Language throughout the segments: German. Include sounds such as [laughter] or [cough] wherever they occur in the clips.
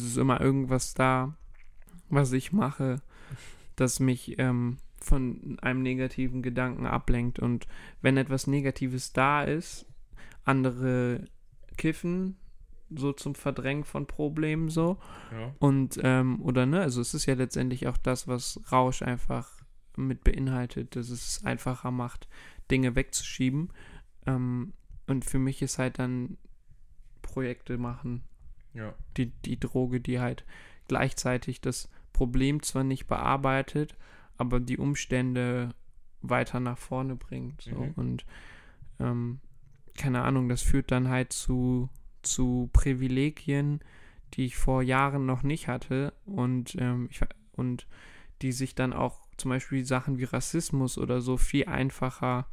es ist immer irgendwas da, was ich mache, das mich ähm, von einem negativen Gedanken ablenkt. Und wenn etwas Negatives da ist, andere kiffen, so zum Verdrängen von Problemen so. Ja. Und, ähm, oder ne, also es ist ja letztendlich auch das, was Rausch einfach mit beinhaltet, dass es einfacher macht, Dinge wegzuschieben. Ähm, und für mich ist halt dann Projekte machen Ja. die, die Droge, die halt gleichzeitig das Problem zwar nicht bearbeitet, aber die Umstände weiter nach vorne bringt. So. Mhm. Und ähm, keine Ahnung, das führt dann halt zu, zu Privilegien, die ich vor Jahren noch nicht hatte und, ähm, ich, und die sich dann auch zum Beispiel Sachen wie Rassismus oder so viel einfacher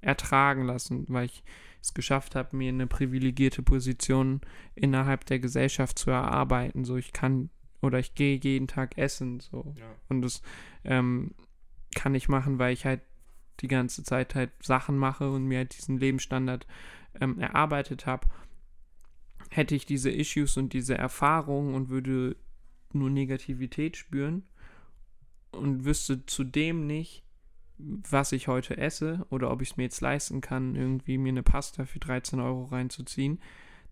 ertragen lassen, weil ich es geschafft habe, mir eine privilegierte Position innerhalb der Gesellschaft zu erarbeiten. So, ich kann oder ich gehe jeden Tag essen. So. Ja. Und das ähm, kann ich machen, weil ich halt die ganze Zeit halt Sachen mache und mir halt diesen Lebensstandard ähm, erarbeitet habe. Hätte ich diese Issues und diese Erfahrungen und würde nur Negativität spüren und wüsste zudem nicht, was ich heute esse oder ob ich es mir jetzt leisten kann, irgendwie mir eine Pasta für 13 Euro reinzuziehen,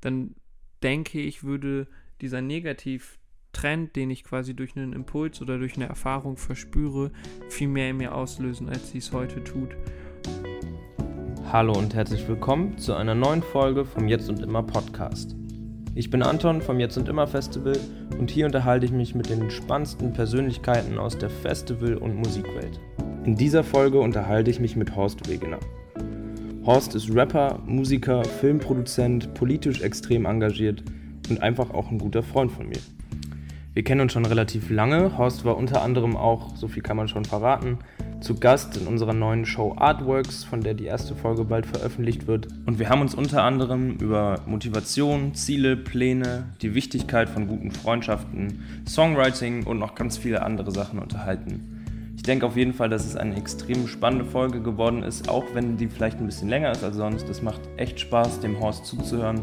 dann denke ich, würde dieser Negativtrend, den ich quasi durch einen Impuls oder durch eine Erfahrung verspüre, viel mehr in mir auslösen, als sie es heute tut. Hallo und herzlich willkommen zu einer neuen Folge vom Jetzt und Immer Podcast. Ich bin Anton vom Jetzt und Immer Festival und hier unterhalte ich mich mit den spannendsten Persönlichkeiten aus der Festival- und Musikwelt. In dieser Folge unterhalte ich mich mit Horst Wegener. Horst ist Rapper, Musiker, Filmproduzent, politisch extrem engagiert und einfach auch ein guter Freund von mir. Wir kennen uns schon relativ lange. Horst war unter anderem auch, so viel kann man schon verraten, zu Gast in unserer neuen Show Artworks, von der die erste Folge bald veröffentlicht wird. Und wir haben uns unter anderem über Motivation, Ziele, Pläne, die Wichtigkeit von guten Freundschaften, Songwriting und noch ganz viele andere Sachen unterhalten. Ich denke auf jeden Fall, dass es eine extrem spannende Folge geworden ist, auch wenn die vielleicht ein bisschen länger ist als sonst. Es macht echt Spaß, dem Horst zuzuhören.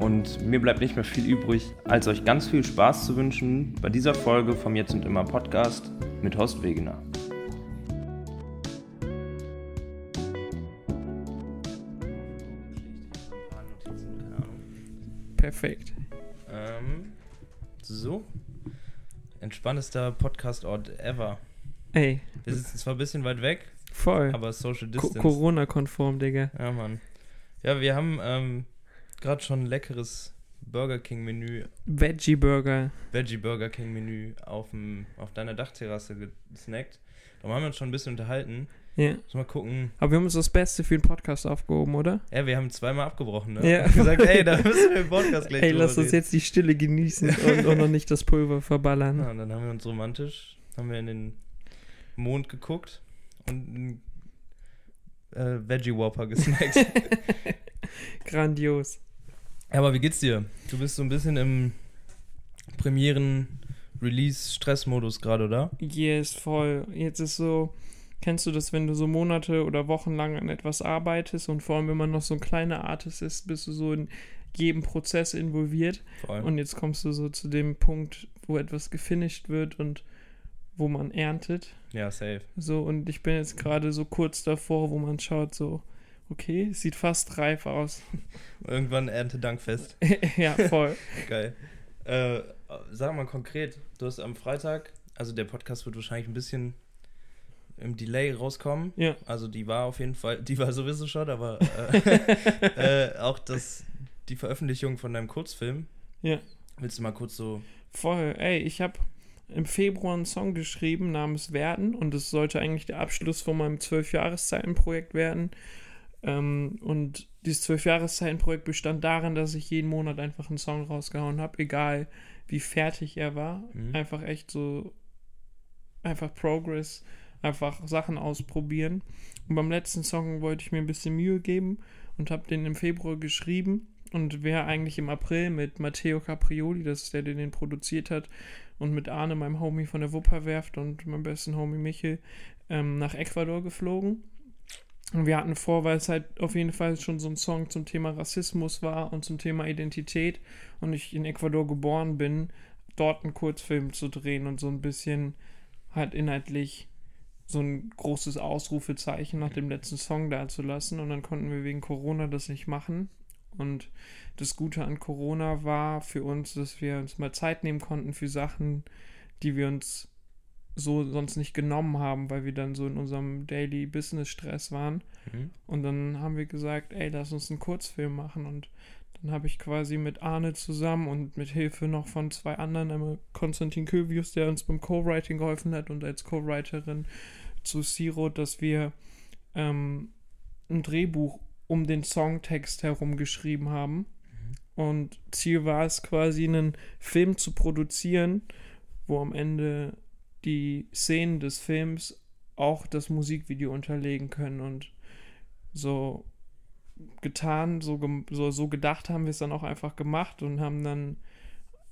Und mir bleibt nicht mehr viel übrig, als euch ganz viel Spaß zu wünschen bei dieser Folge vom Jetzt und Immer Podcast mit Horst Wegener. Perfekt. Ähm, so. Entspanntester Podcast-Ort ever. Ey, Wir sitzen zwar ein bisschen weit weg, voll. aber Social Distance. Corona-konform, Digga. Ja, Mann. Ja, wir haben ähm, gerade schon ein leckeres Burger King Menü, Veggie-Burger. Veggie Burger King Menü auf, dem, auf deiner Dachterrasse gesnackt. Da haben wir uns schon ein bisschen unterhalten. Ja. Muss mal gucken. Aber wir haben uns das Beste für den Podcast aufgehoben, oder? Ja, wir haben zweimal abgebrochen, ne? Ja. Und gesagt, ey, da [laughs] müssen wir im Podcast gleich Ey, lass uns jetzt die Stille genießen und, und noch nicht das Pulver verballern. Ja, und dann haben wir uns romantisch, haben wir in den Mond geguckt und einen äh, Veggie Whopper gesnackt. [laughs] Grandios. Aber wie geht's dir? Du bist so ein bisschen im Premieren-Release-Stressmodus gerade, oder? Yes, voll. Jetzt ist so, kennst du das, wenn du so Monate oder Wochen lang an etwas arbeitest und vor allem, wenn man noch so ein kleiner Artist ist, bist du so in jedem Prozess involviert Voll. und jetzt kommst du so zu dem Punkt, wo etwas gefinisht wird und wo man erntet. ja, safe. So, und ich bin jetzt gerade so kurz davor, wo man schaut, so, okay, sieht fast reif aus. [laughs] Irgendwann Erntedankfest. [laughs] ja, voll. Geil. Äh, sag mal konkret, du hast am Freitag, also der Podcast wird wahrscheinlich ein bisschen im Delay rauskommen. Ja. Also die war auf jeden Fall, die war sowieso schon, aber äh, [laughs] äh, auch das, die Veröffentlichung von deinem Kurzfilm. Ja. Willst du mal kurz so. Voll. Ey, ich habe im Februar einen Song geschrieben namens Werden und es sollte eigentlich der Abschluss von meinem Zwölf-Jahreszeiten-Projekt werden. Ähm, und dieses Zwölf-Jahreszeiten-Projekt bestand darin, dass ich jeden Monat einfach einen Song rausgehauen habe, egal wie fertig er war. Mhm. Einfach echt so, einfach Progress, einfach Sachen ausprobieren. Und beim letzten Song wollte ich mir ein bisschen Mühe geben und habe den im Februar geschrieben und wäre eigentlich im April mit Matteo Caprioli, das ist der, der den produziert hat, und mit Arne, meinem Homie von der Wupperwerft und meinem besten Homie Michel, ähm, nach Ecuador geflogen. Und wir hatten vor, weil es halt auf jeden Fall schon so ein Song zum Thema Rassismus war und zum Thema Identität und ich in Ecuador geboren bin, dort einen Kurzfilm zu drehen und so ein bisschen halt inhaltlich so ein großes Ausrufezeichen nach dem letzten Song dazulassen. Und dann konnten wir wegen Corona das nicht machen. Und das Gute an Corona war für uns, dass wir uns mal Zeit nehmen konnten für Sachen, die wir uns so sonst nicht genommen haben, weil wir dann so in unserem Daily Business Stress waren. Mhm. Und dann haben wir gesagt, ey, lass uns einen Kurzfilm machen. Und dann habe ich quasi mit Arne zusammen und mit Hilfe noch von zwei anderen, einmal Konstantin Kövius, der uns beim Co-Writing geholfen hat und als Co-Writerin zu Siro, dass wir ähm, ein Drehbuch um den Songtext herum geschrieben haben. Und Ziel war es quasi, einen Film zu produzieren, wo am Ende die Szenen des Films auch das Musikvideo unterlegen können. Und so getan, so, gem- so, so gedacht haben wir es dann auch einfach gemacht und haben dann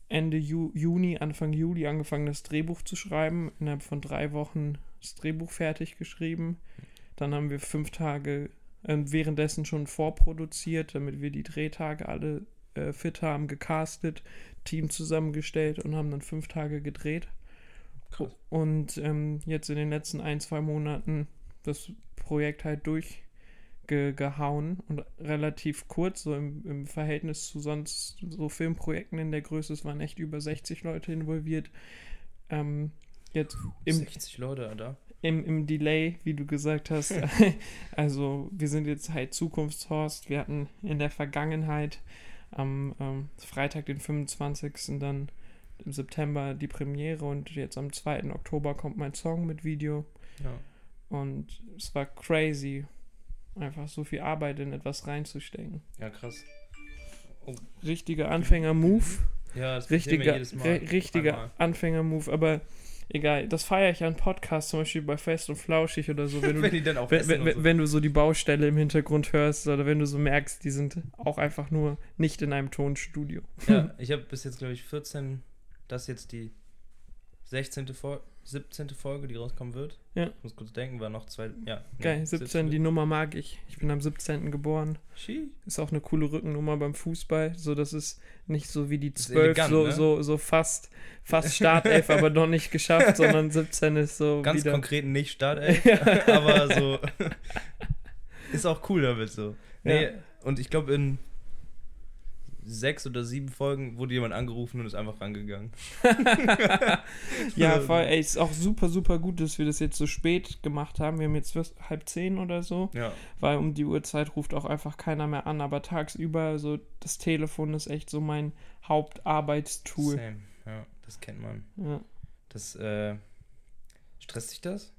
Ende Ju Juni, Anfang Juli angefangen, das Drehbuch zu schreiben. Innerhalb von drei Wochen das Drehbuch fertig geschrieben. Dann haben wir fünf Tage äh, währenddessen schon vorproduziert, damit wir die Drehtage alle äh, fit haben, gecastet, Team zusammengestellt und haben dann fünf Tage gedreht. Krass. Und ähm, jetzt in den letzten ein, zwei Monaten das Projekt halt durchgehauen und relativ kurz, so im, im Verhältnis zu sonst so Filmprojekten in der Größe, es waren echt über 60 Leute involviert. Ähm, jetzt im, 60 Leute, Alter. Im, im Delay, wie du gesagt hast. [laughs] also wir sind jetzt halt Zukunftshorst. Wir hatten in der Vergangenheit am ähm, Freitag, den 25. dann im September die Premiere und jetzt am 2. Oktober kommt mein Song mit Video. Ja. Und es war crazy, einfach so viel Arbeit in etwas reinzustecken. ja, krass. Richtiger Anfänger-Move. Ja, das Richtiger, jedes Mal. ri- richtiger. Anfänger-Move, aber egal. Das feiere ich an Podcasts, zum Beispiel bei Fest und Flauschig oder so, wenn [laughs] du Wenn die dann auch wenn, wenn, so. wenn du so die Baustelle im Hintergrund hörst oder wenn du so merkst, die sind auch einfach nur nicht in einem Tonstudio. Ja, [laughs] ich habe bis jetzt, glaube ich, 14, das ist jetzt die 16. Fol 17. Folge, die rauskommen wird. Ja. Ich muss kurz denken, war noch zwei, ja. Geil, nee, 17, die Nummer mag ich. Ich bin am 17. geboren. Ski. Ist auch eine coole Rückennummer beim Fußball. So, das ist nicht so wie die Ist 12, elegant, so, ne? so, so fast, fast Startelf, aber noch nicht geschafft, [laughs] sondern 17 ist so Ganz wieder. konkret nicht [laughs] Startelf, aber so. [laughs] ist auch cool damit so. Nee, Ja. und ich glaube, in sechs oder sieben Folgen wurde jemand angerufen und ist einfach rangegangen. [laughs] Ja, voll, ey, ist auch super, super gut, dass wir das jetzt so spät gemacht haben. Wir haben jetzt fast halb zehn oder so. Ja, weil um die Uhrzeit ruft auch einfach keiner mehr an, aber tagsüber, so das Telefon ist echt so mein Hauptarbeitstool. same. Ja, das kennt man. Ja. Das, äh, stresst sich das?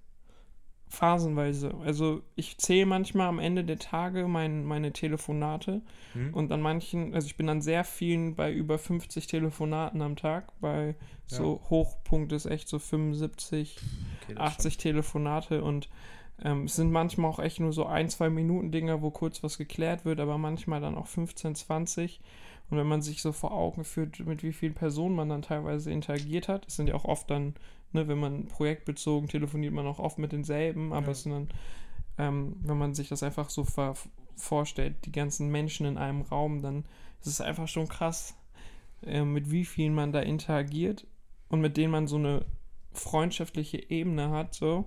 Phasenweise. Also ich zähle manchmal am Ende der Tage mein, meine Telefonate Hm? und an manchen, also ich bin an sehr vielen bei über 50 Telefonaten am Tag, bei so Hochpunkt ist echt so 75, Okay, das 80 Telefonate und ähm, es sind manchmal auch echt nur so ein, zwei Minuten Dinger, wo kurz was geklärt wird, aber manchmal dann auch 15, 20. Und wenn man sich so vor Augen führt, mit wie vielen Personen man dann teilweise interagiert hat, es sind ja auch oft dann, ne, wenn man projektbezogen telefoniert, man auch oft mit denselben, aber Ja. es sind dann, ähm, wenn man sich das einfach so ver vorstellt, die ganzen Menschen in einem Raum, dann ist es einfach schon krass, äh, mit wie vielen man da interagiert und mit denen man so eine freundschaftliche Ebene hat, so,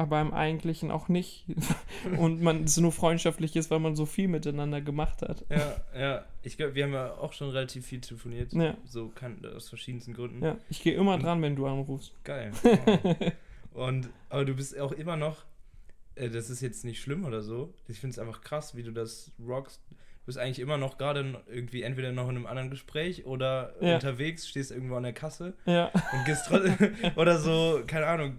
aber im Eigentlichen auch nicht. [laughs] und man es nur freundschaftlich ist, weil man so viel miteinander gemacht hat. Ja, ja. Ich glaube, wir haben ja auch schon relativ viel telefoniert. Ja. So kann, aus verschiedensten Gründen. Ja, ich gehe immer dran, wenn du anrufst. Geil. Wow. [laughs] Und, aber du bist auch immer noch, äh, das ist jetzt nicht schlimm oder so. Ich finde es einfach krass, wie du das rockst. Du bist eigentlich immer noch gerade irgendwie entweder noch in einem anderen Gespräch oder Ja. unterwegs, stehst irgendwo an der Kasse Ja, und gehst trotzdem, [laughs] oder so, keine Ahnung,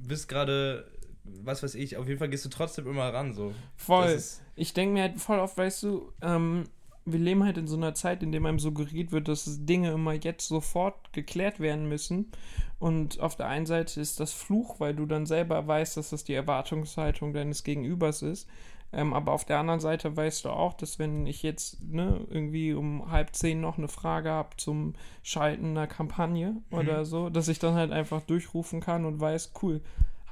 bist gerade, was weiß ich, auf jeden Fall gehst du trotzdem immer ran, so. voll. Ich denke mir halt voll oft, weißt du, ähm, wir leben halt in so einer Zeit, in der einem suggeriert wird, dass Dinge immer jetzt sofort geklärt werden müssen. Und auf der einen Seite ist das Fluch, weil du dann selber weißt, dass das die Erwartungshaltung deines Gegenübers ist. Ähm, aber auf der anderen Seite weißt du auch, dass wenn ich jetzt ne, irgendwie um halb zehn noch eine Frage habe zum Schalten einer Kampagne oder so, dass ich dann halt einfach durchrufen kann und weiß, cool,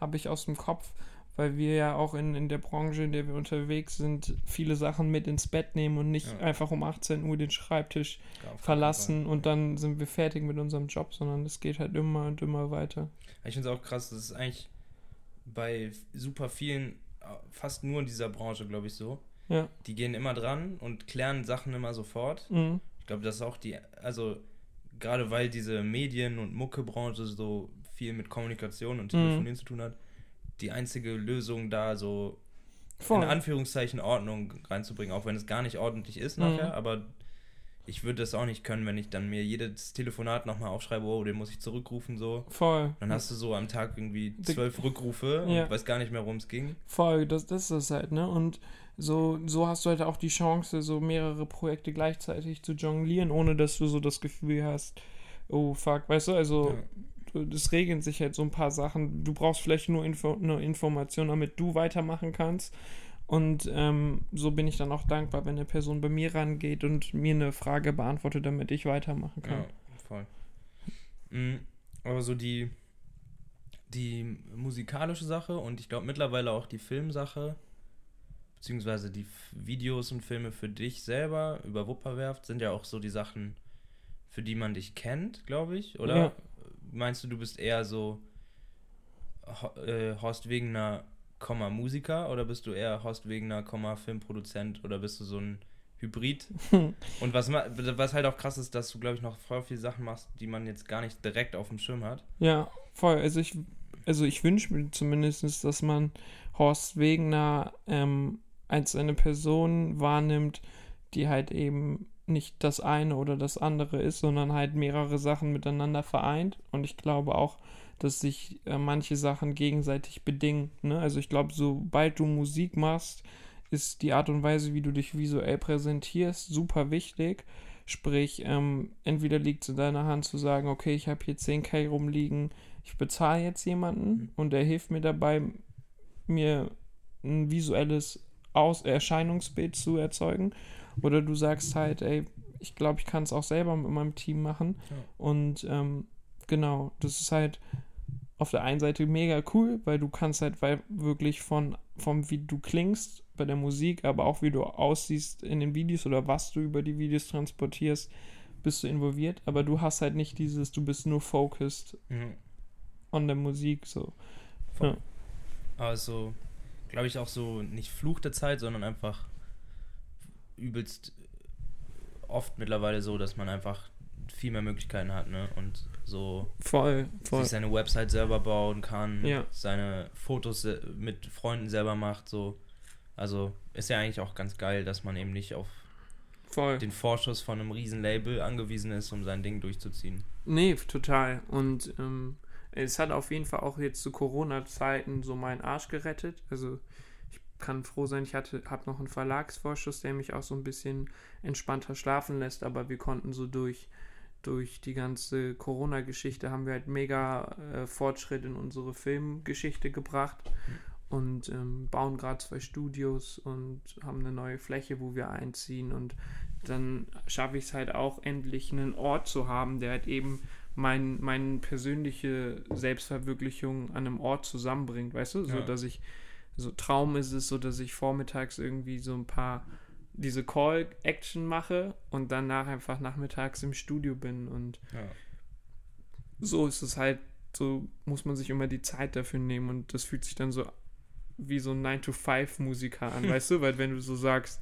habe ich aus dem Kopf. weil wir ja auch in, in der Branche, in der wir unterwegs sind, viele Sachen mit ins Bett nehmen und nicht Ja. einfach um 18 Uhr den Schreibtisch Ja, verlassen und dann sind wir fertig mit unserem Job, sondern es geht halt immer und immer weiter. Ich finde es auch krass, das ist eigentlich bei super vielen, fast nur in dieser Branche, glaube ich, so. Ja. Die gehen immer dran und klären Sachen immer sofort. Mhm. Ich glaube, das ist auch die, also gerade weil diese Medien- und Muckebranche so viel mit Kommunikation und Mhm. Telefonieren zu tun hat, die einzige Lösung da so Voll. in Anführungszeichen Ordnung reinzubringen, auch wenn es gar nicht ordentlich ist Mhm. nachher, aber ich würde das auch nicht können, wenn ich dann mir jedes Telefonat nochmal aufschreibe, oh, den muss ich zurückrufen, so. Voll. Dann hast du so am Tag irgendwie zwölf Rückrufe Ja. und weiß gar nicht mehr, worum es ging. Voll, das, das ist es halt, ne? Und so, so hast du halt auch die Chance, so mehrere Projekte gleichzeitig zu jonglieren, ohne dass du so das Gefühl hast, oh fuck, weißt du, also Ja. es regeln sich halt so ein paar Sachen. Du brauchst vielleicht nur, Info, nur Information, damit du weitermachen kannst. Und ähm, so bin ich dann auch dankbar, wenn eine Person bei mir rangeht und mir eine Frage beantwortet, damit ich weitermachen kann. Ja, voll. Mhm. Aber so die, die musikalische Sache und ich glaube mittlerweile auch die Filmsache, beziehungsweise die Videos und Filme für dich selber über Wupperwerft sind ja auch so die Sachen, für die man dich kennt, glaube ich, oder? Ja. Meinst du, du bist eher so äh, Horst Wegener, Komma, Musiker oder bist du eher Horst Wegener, Komma, Filmproduzent oder bist du so ein Hybrid? [laughs] Und was, was halt auch krass ist, dass du, glaube ich, noch voll viele Sachen machst, die man jetzt gar nicht direkt auf dem Schirm hat. Ja, voll. Also ich, also ich wünsche mir zumindest, dass man Horst Wegener ähm, als eine Person wahrnimmt, die halt eben nicht das eine oder das andere ist, sondern halt mehrere Sachen miteinander vereint. Und ich glaube auch, dass sich äh, manche Sachen gegenseitig bedingen. Ne? Also ich glaube, sobald du Musik machst, ist die Art und Weise, wie du dich visuell präsentierst, super wichtig. Sprich, ähm, entweder liegt es in deiner Hand zu sagen, okay, ich habe hier 10k rumliegen, ich bezahle jetzt jemanden Mhm. und der hilft mir dabei, mir ein visuelles Aus Erscheinungsbild zu erzeugen. Oder du sagst halt, ey, ich glaube, ich kann es auch selber mit meinem Team machen. Ja. Und ähm, genau, das ist halt auf der einen Seite mega cool, weil du kannst halt weil wirklich von, vom wie du klingst bei der Musik, aber auch wie du aussiehst in den Videos oder was du über die Videos transportierst, bist du involviert, aber du hast halt nicht dieses, du bist nur focused Mhm. on der Musik, so. Ja. Aber so, glaube ich, auch so nicht Fluch der Zeit, sondern einfach übelst oft mittlerweile so, dass man einfach viel mehr Möglichkeiten hat, ne? Und so Voll, voll. sich seine Website selber bauen kann, Ja. seine Fotos mit Freunden selber macht, so. Also ist ja eigentlich auch ganz geil, dass man eben nicht auf Voll. den Vorschuss von einem riesen Label angewiesen ist, um sein Ding durchzuziehen. Nee, total. Und ähm, es hat auf jeden Fall auch jetzt zu Corona-Zeiten so meinen Arsch gerettet. Also ich kann froh sein, ich hatte, habe noch einen Verlagsvorschuss, der mich auch so ein bisschen entspannter schlafen lässt, aber wir konnten so durch, durch die ganze Corona-Geschichte haben wir halt mega äh, Fortschritt in unsere Filmgeschichte gebracht und ähm, bauen gerade zwei Studios und haben eine neue Fläche, wo wir einziehen und dann schaffe ich es halt auch endlich einen Ort zu haben, der halt eben mein, meine persönliche Selbstverwirklichung an einem Ort zusammenbringt, weißt du, so Ja. dass ich so Traum ist es so, dass ich vormittags irgendwie so ein paar diese Call-Action mache und danach einfach nachmittags im Studio bin und Ja. so ist es halt, so muss man sich immer die Zeit dafür nehmen und das fühlt sich dann so wie so ein 9-to-5-Musiker an, [laughs] weißt du? Weil wenn du so sagst,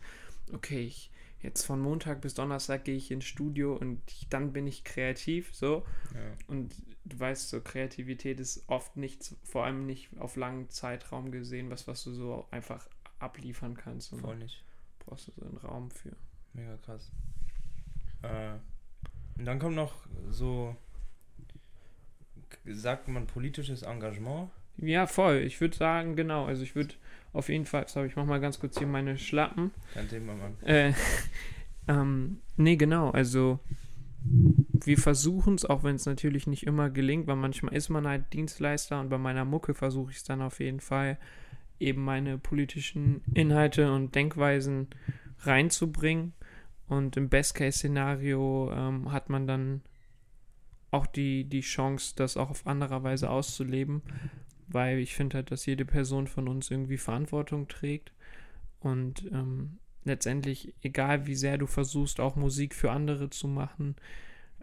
okay, ich, jetzt von Montag bis Donnerstag gehe ich ins Studio und ich, dann bin ich kreativ, so. Ja. Und du weißt, so Kreativität ist oft nichts, vor allem nicht auf langen Zeitraum gesehen, was, was du so einfach abliefern kannst. Voll nicht. Brauchst du so einen Raum für. Mega krass. Äh, und dann kommt noch so, sagt man politisches Engagement. Ja, voll. Ich würde sagen, genau. Also ich würde auf jeden Fall, sorry, ich mach mal ganz kurz hier meine Schlappen. Kein Thema, Mann. Äh, [laughs] ähm, nee, genau. Also wir versuchen es, auch wenn es natürlich nicht immer gelingt, weil manchmal ist man halt Dienstleister und bei meiner Mucke versuche ich es dann auf jeden Fall, eben meine politischen Inhalte und Denkweisen reinzubringen. Und im Best-Case-Szenario ähm, hat man dann auch die, die Chance, das auch auf andere Weise auszuleben. weil ich finde halt, dass jede Person von uns irgendwie Verantwortung trägt und ähm, letztendlich, egal wie sehr du versuchst, auch Musik für andere zu machen,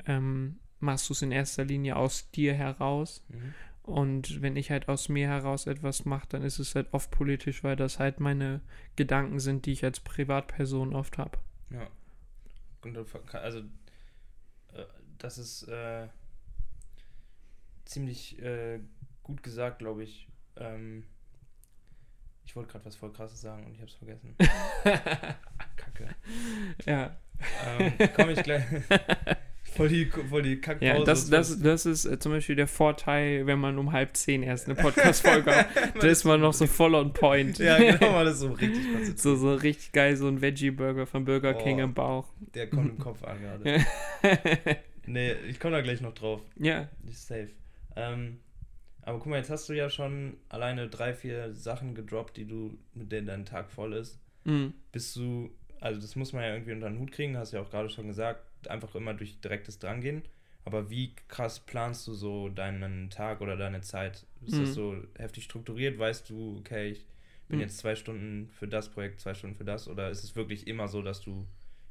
ähm, machst du es in erster Linie aus dir heraus. Mhm. Und wenn ich halt aus mir heraus etwas mache, dann ist es halt oft politisch, weil das halt meine Gedanken sind, die ich als Privatperson oft habe. Ja. Also äh, das ist äh, ziemlich äh, gut gesagt, glaube ich. Ähm, ich wollte gerade was voll krasses sagen und ich habe es vergessen. [laughs] Kacke. Ja, Ähm, Komme ich gleich. [laughs] voll die, voll die Kackpause. ja das, das, das ist äh, zum Beispiel der Vorteil, wenn man um halb zehn erst eine Podcast-Folge hat. [laughs] Da ist man noch so voll on point. ja, genau, mal das so [laughs] richtig konzentriert. So, so richtig geil, so ein Veggie-Burger von Burger King Oh. im Bauch. Der kommt im Kopf an gerade. [laughs] Nee, ich komme da gleich noch drauf. ja, Ist safe. Ähm, aber guck mal, jetzt hast du ja schon alleine drei, vier Sachen gedroppt, die du, mit denen dein Tag voll ist. mhm. Bist du, also das muss man ja irgendwie unter den Hut kriegen, hast ja auch gerade schon gesagt, einfach immer durch direktes Drangehen. Aber wie krass planst du so deinen Tag oder deine Zeit? Ist Mhm. das so heftig strukturiert? Weißt du, okay, ich bin Mhm. jetzt zwei Stunden für das Projekt, zwei Stunden für das? Oder ist es wirklich immer so, dass du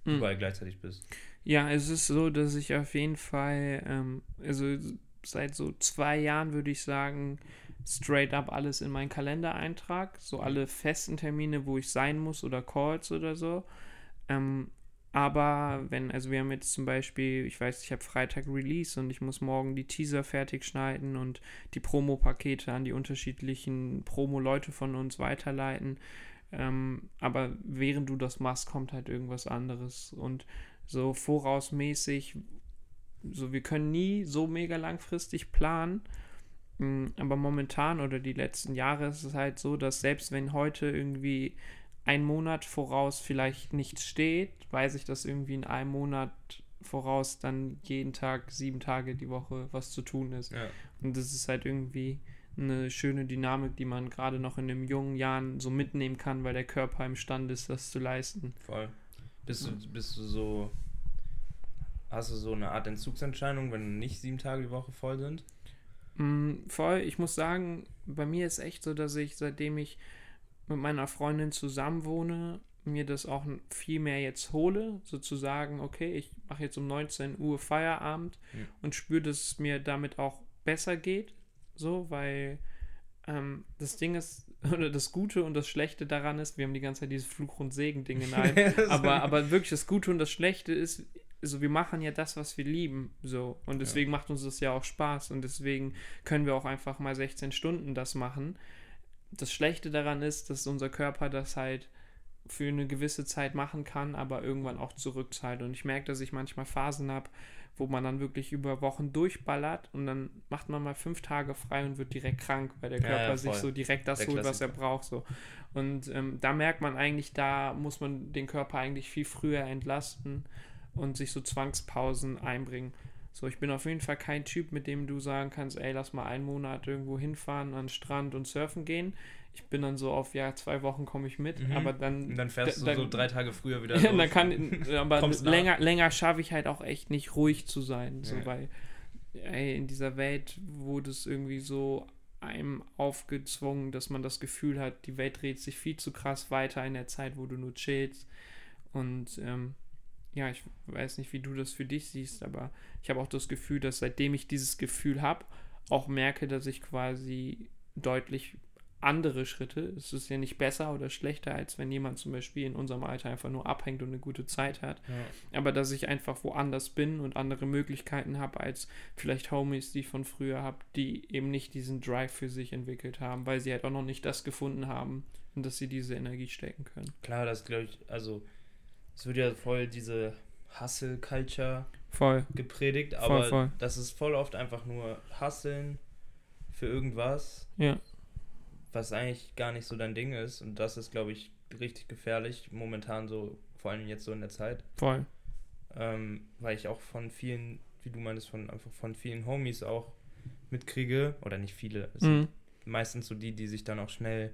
Mhm. überall gleichzeitig bist? Ja, es ist so, dass ich auf jeden Fall, ähm, also seit so zwei Jahren würde ich sagen, straight up alles in meinen Kalender eintrag. So alle festen Termine, wo ich sein muss oder Calls oder so. Ähm, aber wenn, also wir haben jetzt zum Beispiel, ich weiß, ich habe Freitag Release und ich muss morgen die Teaser fertig schneiden und die Promo-Pakete an die unterschiedlichen Promo-Leute von uns weiterleiten. Ähm, aber während du das machst, kommt halt irgendwas anderes. Und so vorausmäßig, so wir können nie so mega langfristig planen. Mm, Aber momentan oder die letzten Jahre ist es halt so, dass selbst wenn heute irgendwie ein Monat voraus vielleicht nichts steht, weiß ich, dass irgendwie in einem Monat voraus dann jeden Tag, sieben Tage die Woche was zu tun ist. Ja. Und das ist halt irgendwie eine schöne Dynamik, die man gerade noch in den jungen Jahren so mitnehmen kann, weil der Körper imstande ist, das zu leisten. Voll. Bist du, bist du so. Hast du so eine Art Entzugsentscheidung, wenn nicht sieben Tage die Woche voll sind? Mm, voll, ich muss sagen, bei mir ist echt so, dass ich, seitdem ich mit meiner Freundin zusammen wohne, mir das auch viel mehr jetzt hole, sozusagen, okay, ich mache jetzt um 19 Uhr Feierabend Mhm. und spüre, dass es mir damit auch besser geht, so, weil ähm, das Ding ist, [laughs] oder das Gute und das Schlechte daran ist, wir haben die ganze Zeit dieses Fluch- und Segen-Ding in einem, [laughs] aber, aber wirklich das Gute und das Schlechte ist, so wir machen ja das, was wir lieben, so und deswegen macht uns das ja auch Spaß und deswegen können wir auch einfach mal 16 Stunden das machen. Das Schlechte daran ist, dass unser Körper das halt für eine gewisse Zeit machen kann, aber irgendwann auch zurückzahlt. Und ich merke, dass ich manchmal Phasen habe, wo man dann wirklich über Wochen durchballert und dann macht man mal fünf Tage frei und wird direkt krank, weil der Ja, Körper ja, sich voll. so direkt das Der holt, was er Klassiker. braucht. So. Und ähm, da merkt man eigentlich, da muss man den Körper eigentlich viel früher entlasten und sich so Zwangspausen einbringen. So, ich bin auf jeden Fall kein Typ, mit dem du sagen kannst, ey, lass mal einen Monat irgendwo hinfahren, an den Strand und surfen gehen. Ich bin dann so auf, ja, zwei Wochen komme ich mit, Mhm. aber dann. Und dann fährst da- du so drei Tage früher wieder. [laughs] ja, dann kann, aber länger, länger schaffe ich halt auch echt nicht ruhig zu sein, so, Ja. weil ey, in dieser Welt wurde es irgendwie so einem aufgezwungen, dass man das Gefühl hat, die Welt dreht sich viel zu krass weiter in der Zeit, wo du nur chillst. Und ähm, ja, ich weiß nicht, wie du das für dich siehst, aber ich habe auch das Gefühl, dass seitdem ich dieses Gefühl habe, auch merke, dass ich quasi deutlich andere Schritte, es ist ja nicht besser oder schlechter, als wenn jemand zum Beispiel in unserem Alter einfach nur abhängt und eine gute Zeit hat, Ja. aber dass ich einfach woanders bin und andere Möglichkeiten habe als vielleicht Homies, die ich von früher habe, die eben nicht diesen Drive für sich entwickelt haben, weil sie halt auch noch nicht das gefunden haben, in das sie diese Energie stecken können. Klar, das glaube ich, also es wird ja voll diese Hustle-Culture Voll. gepredigt, Voll, aber voll. das ist voll oft einfach nur Hustlen für irgendwas, Ja. was eigentlich gar nicht so dein Ding ist. Und das ist, glaube ich, richtig gefährlich, momentan so, vor allem jetzt so in der Zeit. Voll. Ähm, weil ich auch von vielen, wie du meinst, von einfach von vielen Homies auch mitkriege, oder nicht viele, es Mhm. sind meistens so die, die sich dann auch schnell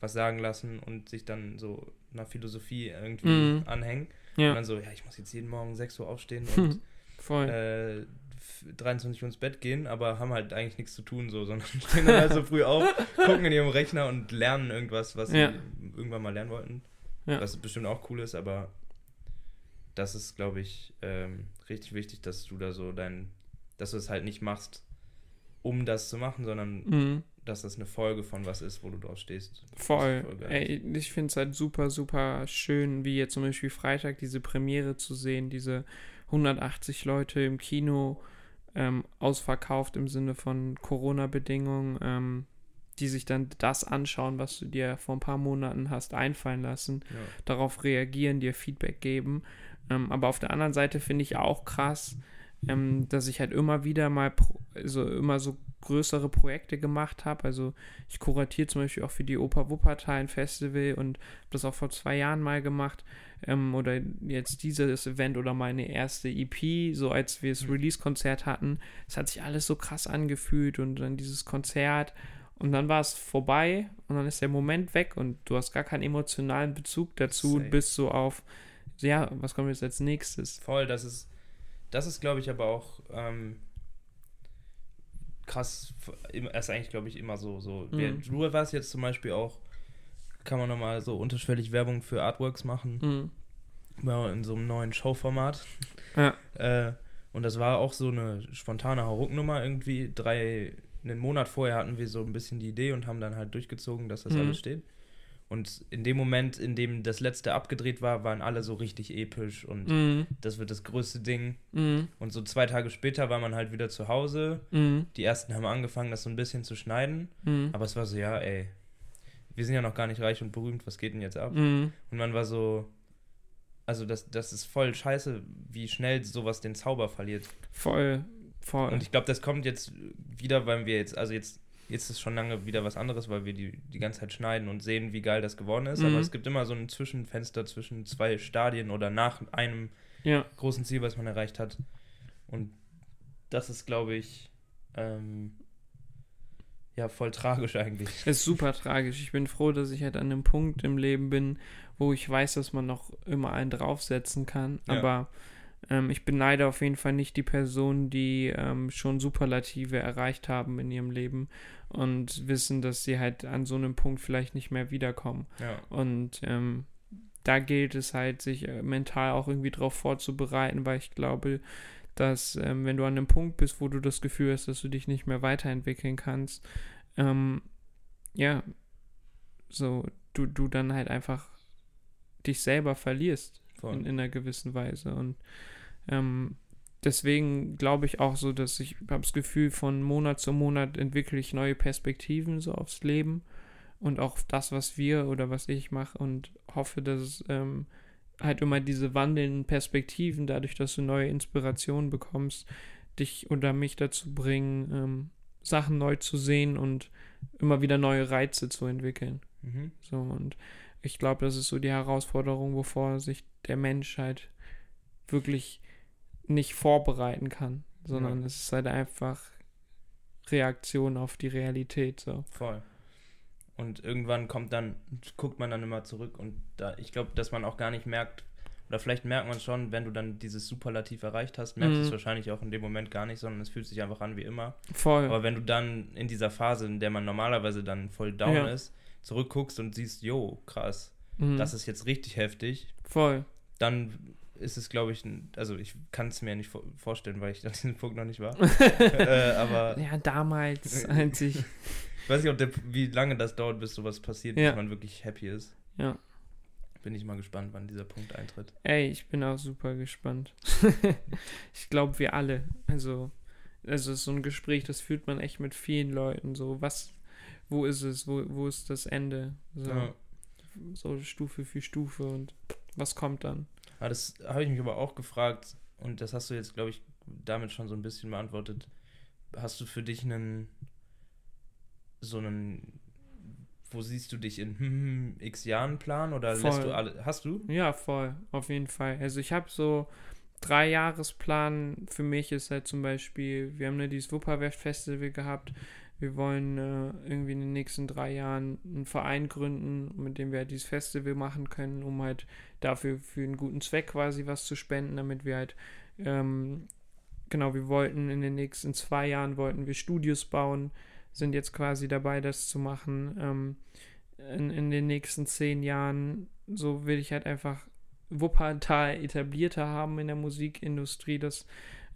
was sagen lassen und sich dann so einer Philosophie irgendwie Mhm. anhängen. Und Ja. dann so, ja, ich muss jetzt jeden Morgen 6 Uhr aufstehen und [laughs] Voll. äh, 23 Uhr ins Bett gehen, aber haben halt eigentlich nichts zu tun, so, sondern [laughs] stehen dann halt so früh auf, gucken in ihrem Rechner und lernen irgendwas, was Ja. sie irgendwann mal lernen wollten. Ja. Was bestimmt auch cool ist, aber das ist, glaube ich, ähm, richtig wichtig, dass du da so dein, dass du es halt nicht machst, um das zu machen, sondern Mhm. Dass das eine Folge von was ist, wo du drauf stehst. Voll. Ey, ich finde es halt super, super schön, wie jetzt zum Beispiel Freitag diese Premiere zu sehen, diese 180 Leute im Kino ähm, ausverkauft im Sinne von Corona-Bedingungen, ähm, die sich dann das anschauen, was du dir vor ein paar Monaten hast einfallen lassen, Ja. darauf reagieren, dir Feedback geben. Ähm, aber auf der anderen Seite finde ich auch krass, ähm, dass ich halt immer wieder mal, pro, also immer so größere Projekte gemacht habe. Also ich kuratiere zum Beispiel auch für die Oper Wuppertal ein Festival und habe das auch vor zwei Jahren mal gemacht. Ähm, oder jetzt dieses Event oder meine erste EP, so als wir das Release-Konzert hatten. Es hat sich alles so krass angefühlt und dann dieses Konzert. Und dann war es vorbei und dann ist der Moment weg und du hast gar keinen emotionalen Bezug dazu und bist so auf, ja, was kommt jetzt als nächstes? Voll, das ist, das ist, glaube ich, aber auch ähm, krass, im- ist eigentlich, glaube ich, immer so. so. Mhm. du warst jetzt zum Beispiel auch, kann man nochmal so unterschwellig Werbung für Artworks machen, Mhm. war in so einem neuen Showformat. Ja. [laughs] Äh, und das war auch so eine spontane Hauruck-Nummer irgendwie. Drei, einen Monat vorher hatten wir so ein bisschen die Idee und haben dann halt durchgezogen, dass das Mhm. alles steht. Und in dem Moment, in dem das letzte abgedreht war, waren alle so richtig episch und Mhm. das wird das größte Ding. Mhm. Und so zwei Tage später war man halt wieder zu Hause. Mhm. Die ersten haben angefangen, das so ein bisschen zu schneiden. Mhm. Aber es war so, ja, ey, wir sind ja noch gar nicht reich und berühmt, was geht denn jetzt ab? Mhm. Und man war so, also das, das ist voll scheiße, wie schnell sowas den Zauber verliert. Voll, voll. Und ich glaube, das kommt jetzt wieder, weil wir jetzt, also jetzt, jetzt ist schon lange wieder was anderes, weil wir die, die ganze Zeit schneiden und sehen, wie geil das geworden ist. Mhm. Aber es gibt immer so ein Zwischenfenster zwischen zwei Stadien oder nach einem ja, großen Ziel, was man erreicht hat. Und das ist, glaube ich, ähm, ja, voll tragisch eigentlich. ist super tragisch. Ich bin froh, dass ich halt an einem Punkt im Leben bin, wo ich weiß, dass man noch immer einen draufsetzen kann. Ja. Aber ähm, ich beneide auf jeden Fall nicht die Personen, die ähm, schon Superlative erreicht haben in ihrem Leben und wissen, dass sie halt an so einem Punkt vielleicht nicht mehr wiederkommen. Ja, Und ähm, da gilt es halt, sich äh, mental auch irgendwie drauf vorzubereiten, weil ich glaube, dass ähm, wenn du an einem Punkt bist, wo du das Gefühl hast, dass du dich nicht mehr weiterentwickeln kannst, ähm, ja, so du, du dann halt einfach dich selber verlierst. In, in einer gewissen Weise. Und ähm, deswegen glaube ich auch so, dass ich habe das Gefühl, von Monat zu Monat entwickle ich neue Perspektiven so aufs Leben und auch auf das, was wir oder was ich mache und hoffe, dass es ähm, halt immer diese wandelnden Perspektiven, dadurch, dass du neue Inspirationen bekommst, dich oder mich dazu bringen, ähm, Sachen neu zu sehen und immer wieder neue Reize zu entwickeln. Mhm. So, und ich glaube, das ist so die Herausforderung, wovor sich der Mensch halt wirklich nicht vorbereiten kann, sondern Ja. es ist halt einfach Reaktion auf die Realität. So. Voll. Und irgendwann kommt dann, guckt man dann immer zurück und da, ich glaube, dass man auch gar nicht merkt, oder vielleicht merkt man es schon, wenn du dann dieses Superlativ erreicht hast, merkst du es Mhm. wahrscheinlich auch in dem Moment gar nicht, sondern es fühlt sich einfach an wie immer. Voll. Aber wenn du dann in dieser Phase, in der man normalerweise dann voll down Ja. ist, zurückguckst und siehst, jo, krass, Mhm. das ist jetzt richtig heftig, Voll. dann ist es, glaube ich, also ich kann es mir nicht vor vorstellen, weil ich an diesem Punkt noch nicht war. [laughs] äh, aber [laughs] Ja, damals, [laughs] als ich. ich weiß nicht, ob der, wie lange das dauert, bis sowas passiert, Ja. bis man wirklich happy ist. Ja. Bin ich mal gespannt, wann dieser Punkt eintritt. Ey, ich bin auch super gespannt. ich glaube, wir alle. Also, also so ein Gespräch, das führt man echt mit vielen Leuten. So, was, wo ist es? Wo, wo ist das Ende? So, Ja. so Stufe für Stufe und was kommt dann? Ah, das habe ich mich aber auch gefragt und das hast du jetzt, glaube ich, damit schon so ein bisschen beantwortet. Hast du für dich einen so einen wo siehst du dich in hm, x Jahren Plan oder lässt Voll. du alle hast du? Ja, voll, auf jeden Fall. Also ich habe so drei Jahresplan für mich ist halt zum Beispiel, wir haben ne dieses Wupperwerft Festival gehabt. Wir wollen äh, irgendwie in den nächsten drei Jahren einen Verein gründen, mit dem wir halt dieses Festival machen können, um halt dafür für einen guten Zweck quasi was zu spenden, damit wir halt ähm, genau, wir wollten in den nächsten zwei Jahren wollten wir Studios bauen, sind jetzt quasi dabei, das zu machen. Ähm, in, in den nächsten zehn Jahren, so will ich halt einfach Wuppertal etablierter haben in der Musikindustrie, dass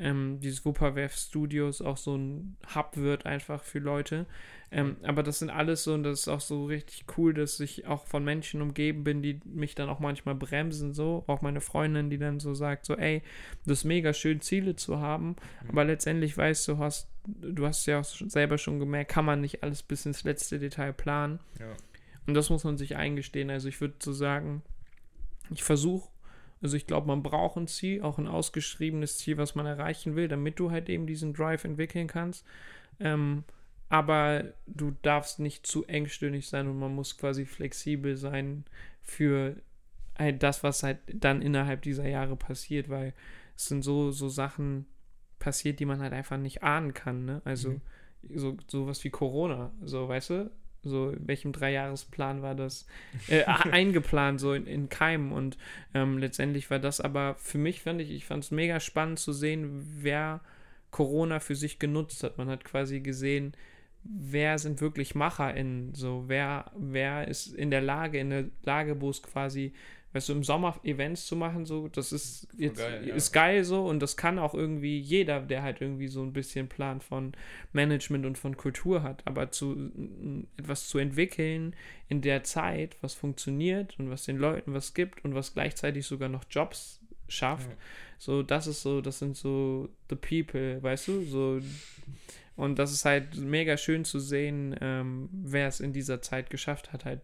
ähm, dieses Wupperwerf Studios auch so ein Hub wird einfach für Leute. Ähm, aber das sind alles so und das ist auch so richtig cool, dass ich auch von Menschen umgeben bin, die mich dann auch manchmal bremsen, so. Auch meine Freundin, die dann so sagt, so, ey, das ist mega schön, Ziele zu haben, mhm. aber letztendlich weißt du, hast, du hast ja auch selber schon gemerkt, kann man nicht alles bis ins letzte Detail planen. Ja. Und das muss man sich eingestehen. Also ich würde so sagen, ich versuche also ich glaube, man braucht ein Ziel, auch ein ausgeschriebenes Ziel, was man erreichen will, damit du halt eben diesen Drive entwickeln kannst. Ähm, aber du darfst nicht zu engstirnig sein und man muss quasi flexibel sein für halt das, was halt dann innerhalb dieser Jahre passiert, weil es sind so, so Sachen passiert, die man halt einfach nicht ahnen kann, ne? Also mhm. so sowas wie Corona, so, weißt du? So, in welchem Dreijahresplan war das [laughs] äh, eingeplant, so in, in Keimen. Und ähm, letztendlich war das aber für mich, fand ich, ich fand es mega spannend zu sehen, wer Corona für sich genutzt hat. Man hat quasi gesehen, wer sind wirklich MacherInnen, so, wer, wer ist in der Lage, in der Lage, wo es quasi weißt du, im Sommer Events zu machen, so, das ist jetzt geil, ja. ist geil so und das kann auch irgendwie jeder, der halt irgendwie so ein bisschen Plan von Management und von Kultur hat. Aber zu etwas zu entwickeln in der Zeit, was funktioniert und was den Leuten was gibt und was gleichzeitig sogar noch Jobs schafft, ja. so, das ist so, das sind so the people, weißt du, so und das ist halt mega schön zu sehen, ähm, wer es in dieser Zeit geschafft hat, halt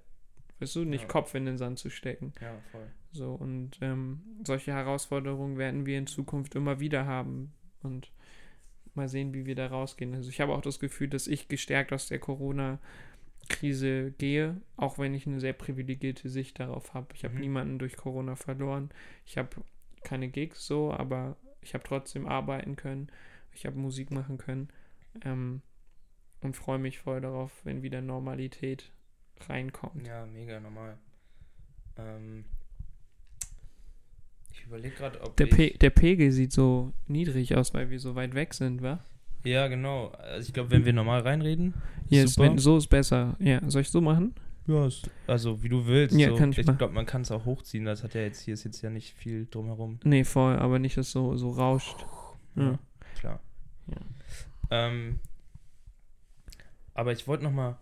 Weißt du, nicht ja. Kopf in den Sand zu stecken. Ja, voll. So, und ähm, solche Herausforderungen werden wir in Zukunft immer wieder haben. Und mal sehen, wie wir da rausgehen. Also ich habe auch das Gefühl, dass ich gestärkt aus der Corona-Krise gehe, auch wenn ich eine sehr privilegierte Sicht darauf habe. Ich habe mhm. niemanden durch Corona verloren. Ich habe keine Gigs so, aber ich habe trotzdem arbeiten können. Ich habe Musik machen können. Ähm, und freue mich voll darauf, wenn wieder Normalität reinkommt. Ja, mega normal. Ähm, ich überlege gerade, ob. Der, Pe der Pegel sieht so niedrig aus, weil wir so weit weg sind, wa? Ja, genau. Also ich glaube, wenn wir normal reinreden. Ja, yes, wenn, so ist besser. Ja, soll ich so machen? Ja, also wie du willst. Ja, so. kann ich ich glaube, man kann es auch hochziehen. Das hat ja jetzt hier ist jetzt ja nicht viel drumherum. Nee, voll, aber nicht, dass es so, so rauscht. Ja, ja. klar. Ja. Ähm, aber ich wollte noch mal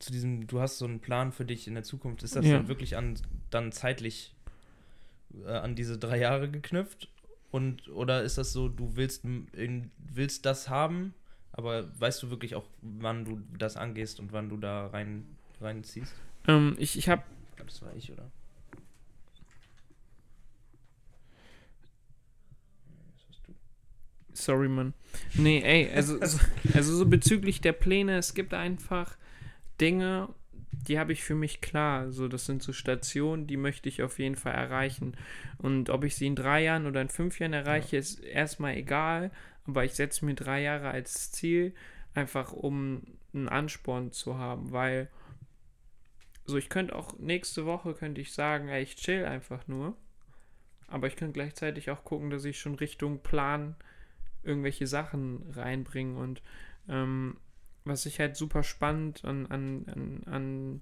zu diesem, du hast so einen Plan für dich in der Zukunft, ist das ja. dann wirklich an dann zeitlich äh, an diese drei Jahre geknüpft? Und oder ist das so, du willst, willst das haben, aber weißt du wirklich auch, wann du das angehst und wann du da rein reinziehst? Ähm, ich ich habe. Ich glaube, das war ich, oder? Sorry, Mann. Nee, ey, also, also so bezüglich der Pläne, es gibt einfach Dinge, die habe ich für mich klar. So, das sind so Stationen, die möchte ich auf jeden Fall erreichen. Und ob ich sie in drei Jahren oder in fünf Jahren erreiche, ja. ist erstmal egal. Aber ich setze mir drei Jahre als Ziel, einfach um einen Ansporn zu haben, weil so ich könnte auch nächste Woche könnte ich sagen, ey, ich chill einfach nur. Aber ich könnte gleichzeitig auch gucken, dass ich schon Richtung Plan irgendwelche Sachen reinbringe und ähm, was ich halt super spannend an, an, an, an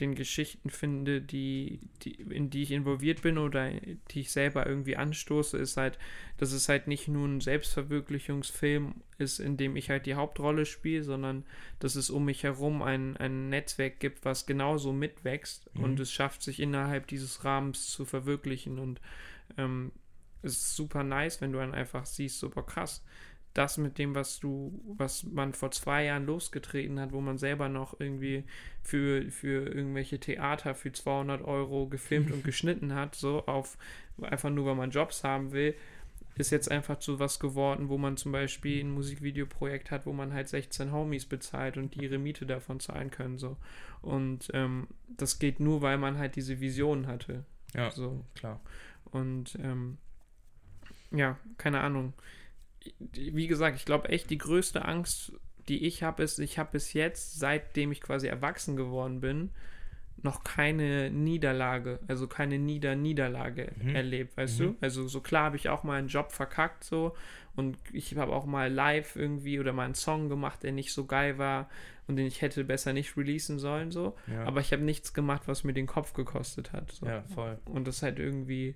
den Geschichten finde, die, die, in die ich involviert bin oder die ich selber irgendwie anstoße, ist halt, dass es halt nicht nur ein Selbstverwirklichungsfilm ist, in dem ich halt die Hauptrolle spiele, sondern dass es um mich herum ein, ein Netzwerk gibt, was genauso mitwächst mhm. und es schafft, sich innerhalb dieses Rahmens zu verwirklichen und ähm, es ist super nice, wenn du dann einfach siehst, super krass das mit dem, was du, was man vor zwei Jahren losgetreten hat, wo man selber noch irgendwie für, für irgendwelche Theater für 200 Euro gefilmt und [laughs] geschnitten hat, so auf, einfach nur, weil man Jobs haben will, ist jetzt einfach zu was geworden, wo man zum Beispiel ein Musikvideoprojekt hat, wo man halt 16 Homies bezahlt und die ihre Miete davon zahlen können, so. Und ähm, das geht nur, weil man halt diese Vision hatte. Ja, so. klar. Und ähm, ja, keine Ahnung wie gesagt, ich glaube echt, die größte Angst, die ich habe, ist, ich habe bis jetzt, seitdem ich quasi erwachsen geworden bin, noch keine Niederlage, also keine Nieder-Niederlage Mhm. erlebt, weißt Mhm. du? Also so klar habe ich auch mal einen Job verkackt so und ich habe auch mal live irgendwie oder mal einen Song gemacht, der nicht so geil war und den ich hätte besser nicht releasen sollen so, Ja, aber ich habe nichts gemacht, was mir den Kopf gekostet hat. So. ja voll. Und das ist halt irgendwie,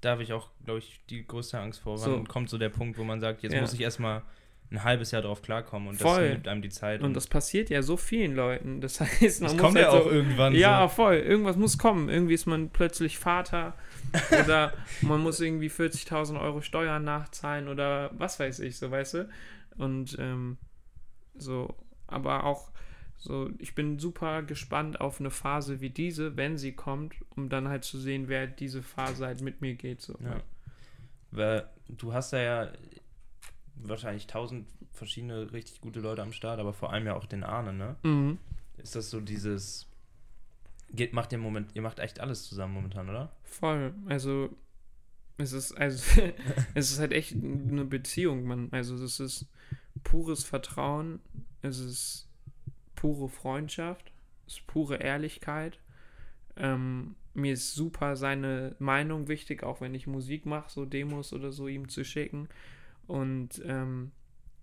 Da habe ich auch, glaube ich, die größte Angst vor. So. Wann kommt so der Punkt, wo man sagt, jetzt Ja. muss ich erstmal ein halbes Jahr drauf klarkommen und Voll. das nimmt einem die Zeit. und das passiert ja so vielen Leuten. Das [laughs] heißt, man das muss kommt halt ja so, auch irgendwann. Ja, so. voll. Irgendwas muss kommen. Irgendwie ist man plötzlich Vater [laughs] oder man muss irgendwie 40.000 Euro Steuern nachzahlen oder was weiß ich, so weißt du. Und ähm, so, aber auch so, ich bin super gespannt auf eine Phase wie diese, wenn sie kommt, um dann halt zu sehen, wer diese Phase halt mit mir geht. So. Ja. Weil du hast da ja wahrscheinlich tausend verschiedene richtig gute Leute am Start, aber vor allem ja auch den Arne, ne? Mhm. Ist das so dieses. Geht, macht ihr Moment, ihr macht echt alles zusammen momentan, oder? Voll. Also es ist also [laughs] es ist halt echt eine Beziehung, man. Also es ist pures Vertrauen, es ist pure Freundschaft, es ist pure Ehrlichkeit. Ähm, mir ist super seine Meinung wichtig, auch wenn ich Musik mache, so Demos oder so ihm zu schicken. Und ähm,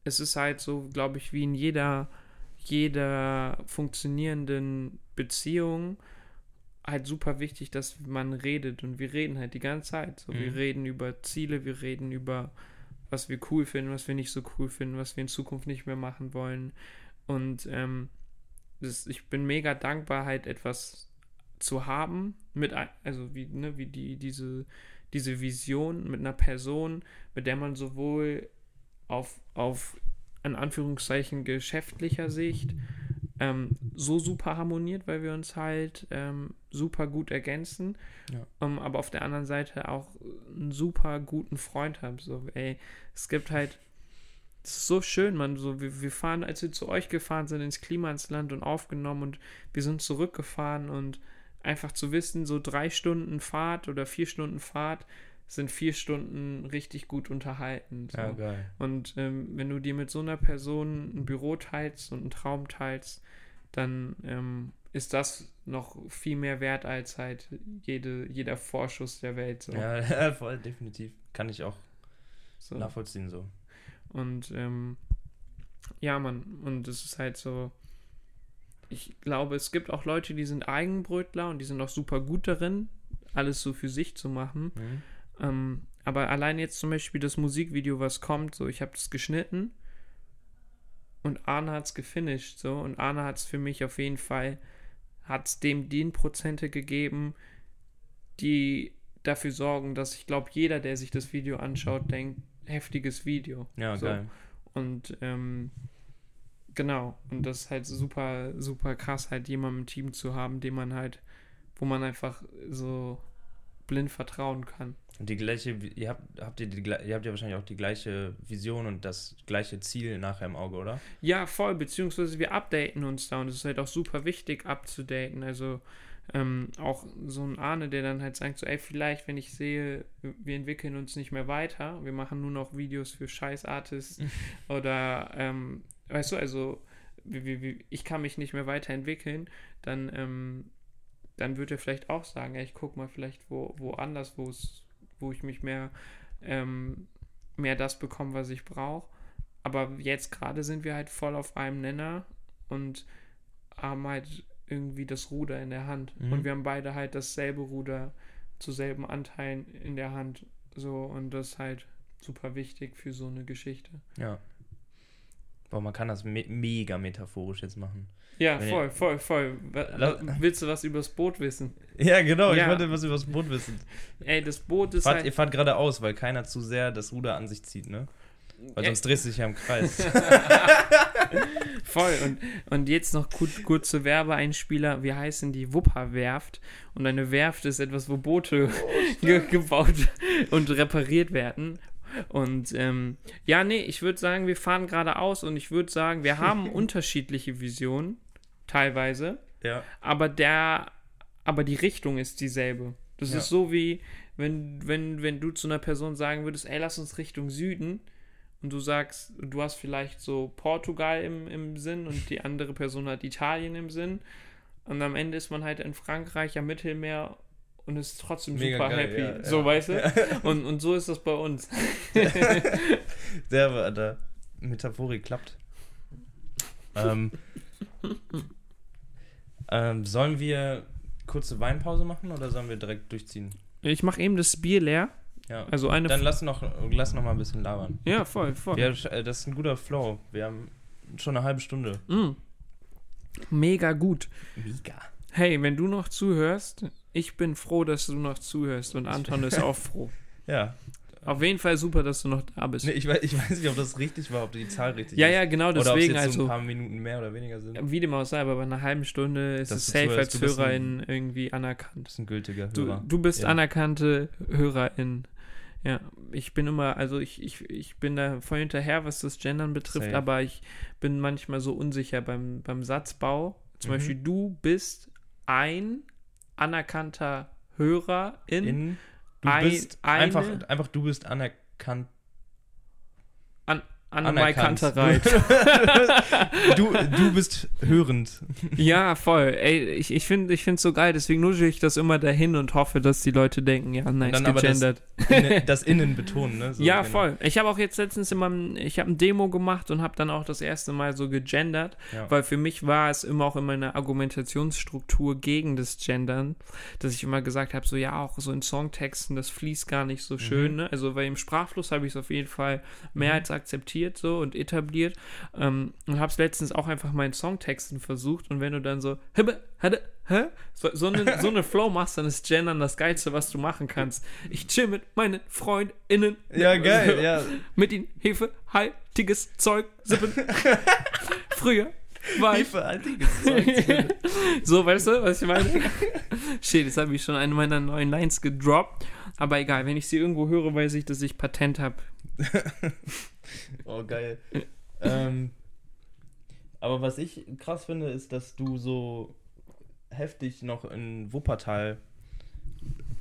es ist halt so, glaube ich, wie in jeder, jeder funktionierenden Beziehung halt super wichtig, dass man redet und wir reden halt die ganze Zeit. So, Wir Mhm. reden über Ziele, wir reden über was wir cool finden, was wir nicht so cool finden, was wir in Zukunft nicht mehr machen wollen. Und ähm, das, ich bin mega dankbar, halt etwas zu haben, mit, also wie, ne, wie die, diese, diese Vision mit einer Person, mit der man sowohl auf, auf in Anführungszeichen geschäftlicher Sicht ähm, so super harmoniert, weil wir uns halt ähm, super gut ergänzen, Ja. ähm, aber auf der anderen Seite auch einen super guten Freund haben. So, ey, es gibt halt, es ist so schön, man, so, wir, wir fahren, als wir zu euch gefahren sind, ins Klimansland und aufgenommen und wir sind zurückgefahren und einfach zu wissen, so drei Stunden Fahrt oder vier Stunden Fahrt sind vier Stunden richtig gut unterhalten. So. Ja, geil. Und ähm, wenn du dir mit so einer Person ein Büro teilst und einen Traum teilst, dann ähm, ist das noch viel mehr wert als halt jede, jeder Vorschuss der Welt. So. Ja, [laughs] voll, definitiv. Kann ich auch so. nachvollziehen so. Und ähm, ja, man, und es ist halt so, ich glaube, es gibt auch Leute, die sind Eigenbrötler und die sind auch super gut darin, alles so für sich zu machen. Mhm. Ähm, aber allein jetzt zum Beispiel das Musikvideo, was kommt, so, ich habe das geschnitten und Arne hat es gefinisht, so, und Arne hat es für mich auf jeden Fall, hat es dem die Prozente gegeben, die dafür sorgen, dass ich glaube, jeder, der sich das Video anschaut, denkt, heftiges Video. Ja, So. geil. Und ähm, genau, und das ist halt super, super krass, halt jemanden im Team zu haben, dem man halt, wo man einfach so blind vertrauen kann. Und die gleiche, ihr habt, habt ihr, die, ihr habt ja wahrscheinlich auch die gleiche Vision und das gleiche Ziel nachher im Auge, oder? Ja, voll, beziehungsweise wir updaten uns da und es ist halt auch super wichtig abzudaten. Also ähm, auch so ein Ahne, der dann halt sagt, so, ey, vielleicht, wenn ich sehe, wir entwickeln uns nicht mehr weiter, wir machen nur noch Videos für Scheiß-Artists [laughs] oder, ähm, weißt du, also ich kann mich nicht mehr weiterentwickeln, dann, ähm, dann wird er vielleicht auch sagen, ey, ich guck mal vielleicht wo, woanders, wo es, wo ich mich mehr, ähm, mehr das bekomme, was ich brauche. Aber jetzt gerade sind wir halt voll auf einem Nenner und haben halt irgendwie das Ruder in der Hand. Mhm. Und wir haben beide halt dasselbe Ruder zu selben Anteilen in der Hand. So, und das ist halt super wichtig für so eine Geschichte. Ja. Boah, man kann das me mega metaphorisch jetzt machen. Ja, Wenn voll, voll, voll. La- Willst du was übers Boot wissen? [laughs] Ja, genau. Ja. was über das Boot wissen. Ey, das Boot ist Fahrt, halt. Ihr fahrt geradeaus, weil keiner zu sehr das Ruder an sich zieht, ne? Weil sonst drehst du dich ja im Kreis. [laughs] [laughs] [laughs] Voll. Und, und jetzt noch kur kurze Werbeeinspieler. Wir heißen die Wupper-Werft. Und eine Werft ist etwas, wo Boote [laughs] ge gebaut und repariert werden. Und ähm, ja, nee, ich würde sagen, wir fahren geradeaus und ich würde sagen, wir haben [laughs] unterschiedliche Visionen, teilweise, ja. aber der, aber die Richtung ist dieselbe. Das Ja. ist so wie, wenn, wenn, wenn du zu einer Person sagen würdest, ey, lass uns Richtung Süden und du sagst, du hast vielleicht so Portugal im, im Sinn und die andere Person hat Italien im Sinn Und am Ende ist man halt in Frankreich am Mittelmeer und ist trotzdem Mega super geil, happy. ja, so, ja. weißt du? [laughs] Und, und so ist das bei uns. [laughs] Der, der Metaphorik klappt. ähm, ähm, sollen wir kurze Weinpause machen oder sollen wir direkt durchziehen? Ich mache eben das Bier leer. Ja. Also eine. Dann lass noch, lass noch mal ein bisschen labern. ja, voll, voll. Ja, äh, das ist ein guter Flow. Wir haben schon eine halbe Stunde. Mm. Mega gut. Mega. Hey, wenn du noch zuhörst, ich bin froh, dass du noch zuhörst und Anton ist auch froh. [laughs] Ja. Auf jeden Fall super, dass du noch da bist. Nee, ich, weiß, ich weiß nicht, ob das richtig war, ob die Zahl richtig ja, ist. ja, genau Oder ob es deswegen. jetzt so Also, ein paar Minuten mehr oder weniger sind. wie dem auch sei, aber bei einer halben Stunde ist Dass es du safe als du ein- Hörerin irgendwie anerkannt. Das ist ein gültiger Du, Hörer. du bist Ja. anerkannte Hörerin. Ja, ich bin immer, also ich, ich, ich bin da voll hinterher, was das Gendern betrifft, Safe. aber ich bin manchmal so unsicher beim, beim Satzbau. Zum Mhm. Beispiel, du bist ein anerkannter Hörerin. In, du ein- bist eine- einfach, einfach, du bist anerkannt. Annemai anerkannt. Kantereit. [laughs] du, du bist hörend. ja, voll. Ey, ich, ich finde ich es so geil, deswegen nudge ich das immer dahin und hoffe, dass die Leute denken, ja, nice, dann aber das- gegendert. Innen, [laughs] das Innen betonen, ne? So, ja, genau. voll. Ich habe auch jetzt letztens immer, ich habe ein Demo gemacht und habe dann auch das erste Mal so gegendert, Ja. weil für mich war es immer auch in meiner Argumentationsstruktur gegen das Gendern, dass ich immer gesagt habe, so ja, auch so in Songtexten, das fließt gar nicht so schön, Mhm. ne? Also weil im Sprachfluss habe ich es auf jeden Fall mehr Mhm. als akzeptiert so und etabliert ähm, und habe es letztens auch einfach in Songtexten versucht und wenn du dann so? So, so, eine, so eine Flow machst, dann ist Gendern das Geilste, was du machen kannst. Ich chill mit meinen FreundInnen. Ja, [laughs] geil, ja. Mit ihnen hefehaltiges Zeug sippen. [laughs] Früher war ich Hilfehaltiges Zeug. so, weißt du, was ich meine? [laughs] Shit, jetzt habe ich schon eine meiner neuen Lines gedroppt. Aber egal, wenn ich sie irgendwo höre, weiß ich, dass ich Patent habe. [laughs] Oh, geil. ähm, aber was ich krass finde, ist, dass du so heftig noch in Wuppertal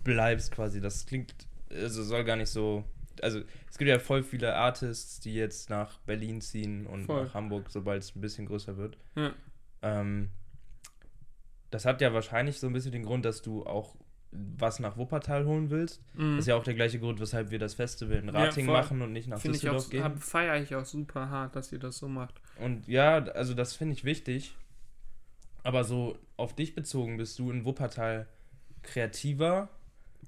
bleibst quasi. Das klingt, also soll gar nicht so. Also es gibt ja voll viele Artists, die jetzt nach Berlin ziehen und Voll. nach Hamburg, sobald es ein bisschen größer wird. Ja. Ähm, das hat ja wahrscheinlich so ein bisschen den Grund, dass du auch was nach Wuppertal holen willst. Mhm. Das ist ja auch der gleiche Grund, weshalb wir das Festival in Ja, Rating voll. machen und nicht nach Finde ich auch, Düsseldorf gehen. feiere ich auch super hart, dass ihr das so macht. Und ja, also das finde ich wichtig. Aber so auf dich bezogen, bist du in Wuppertal kreativer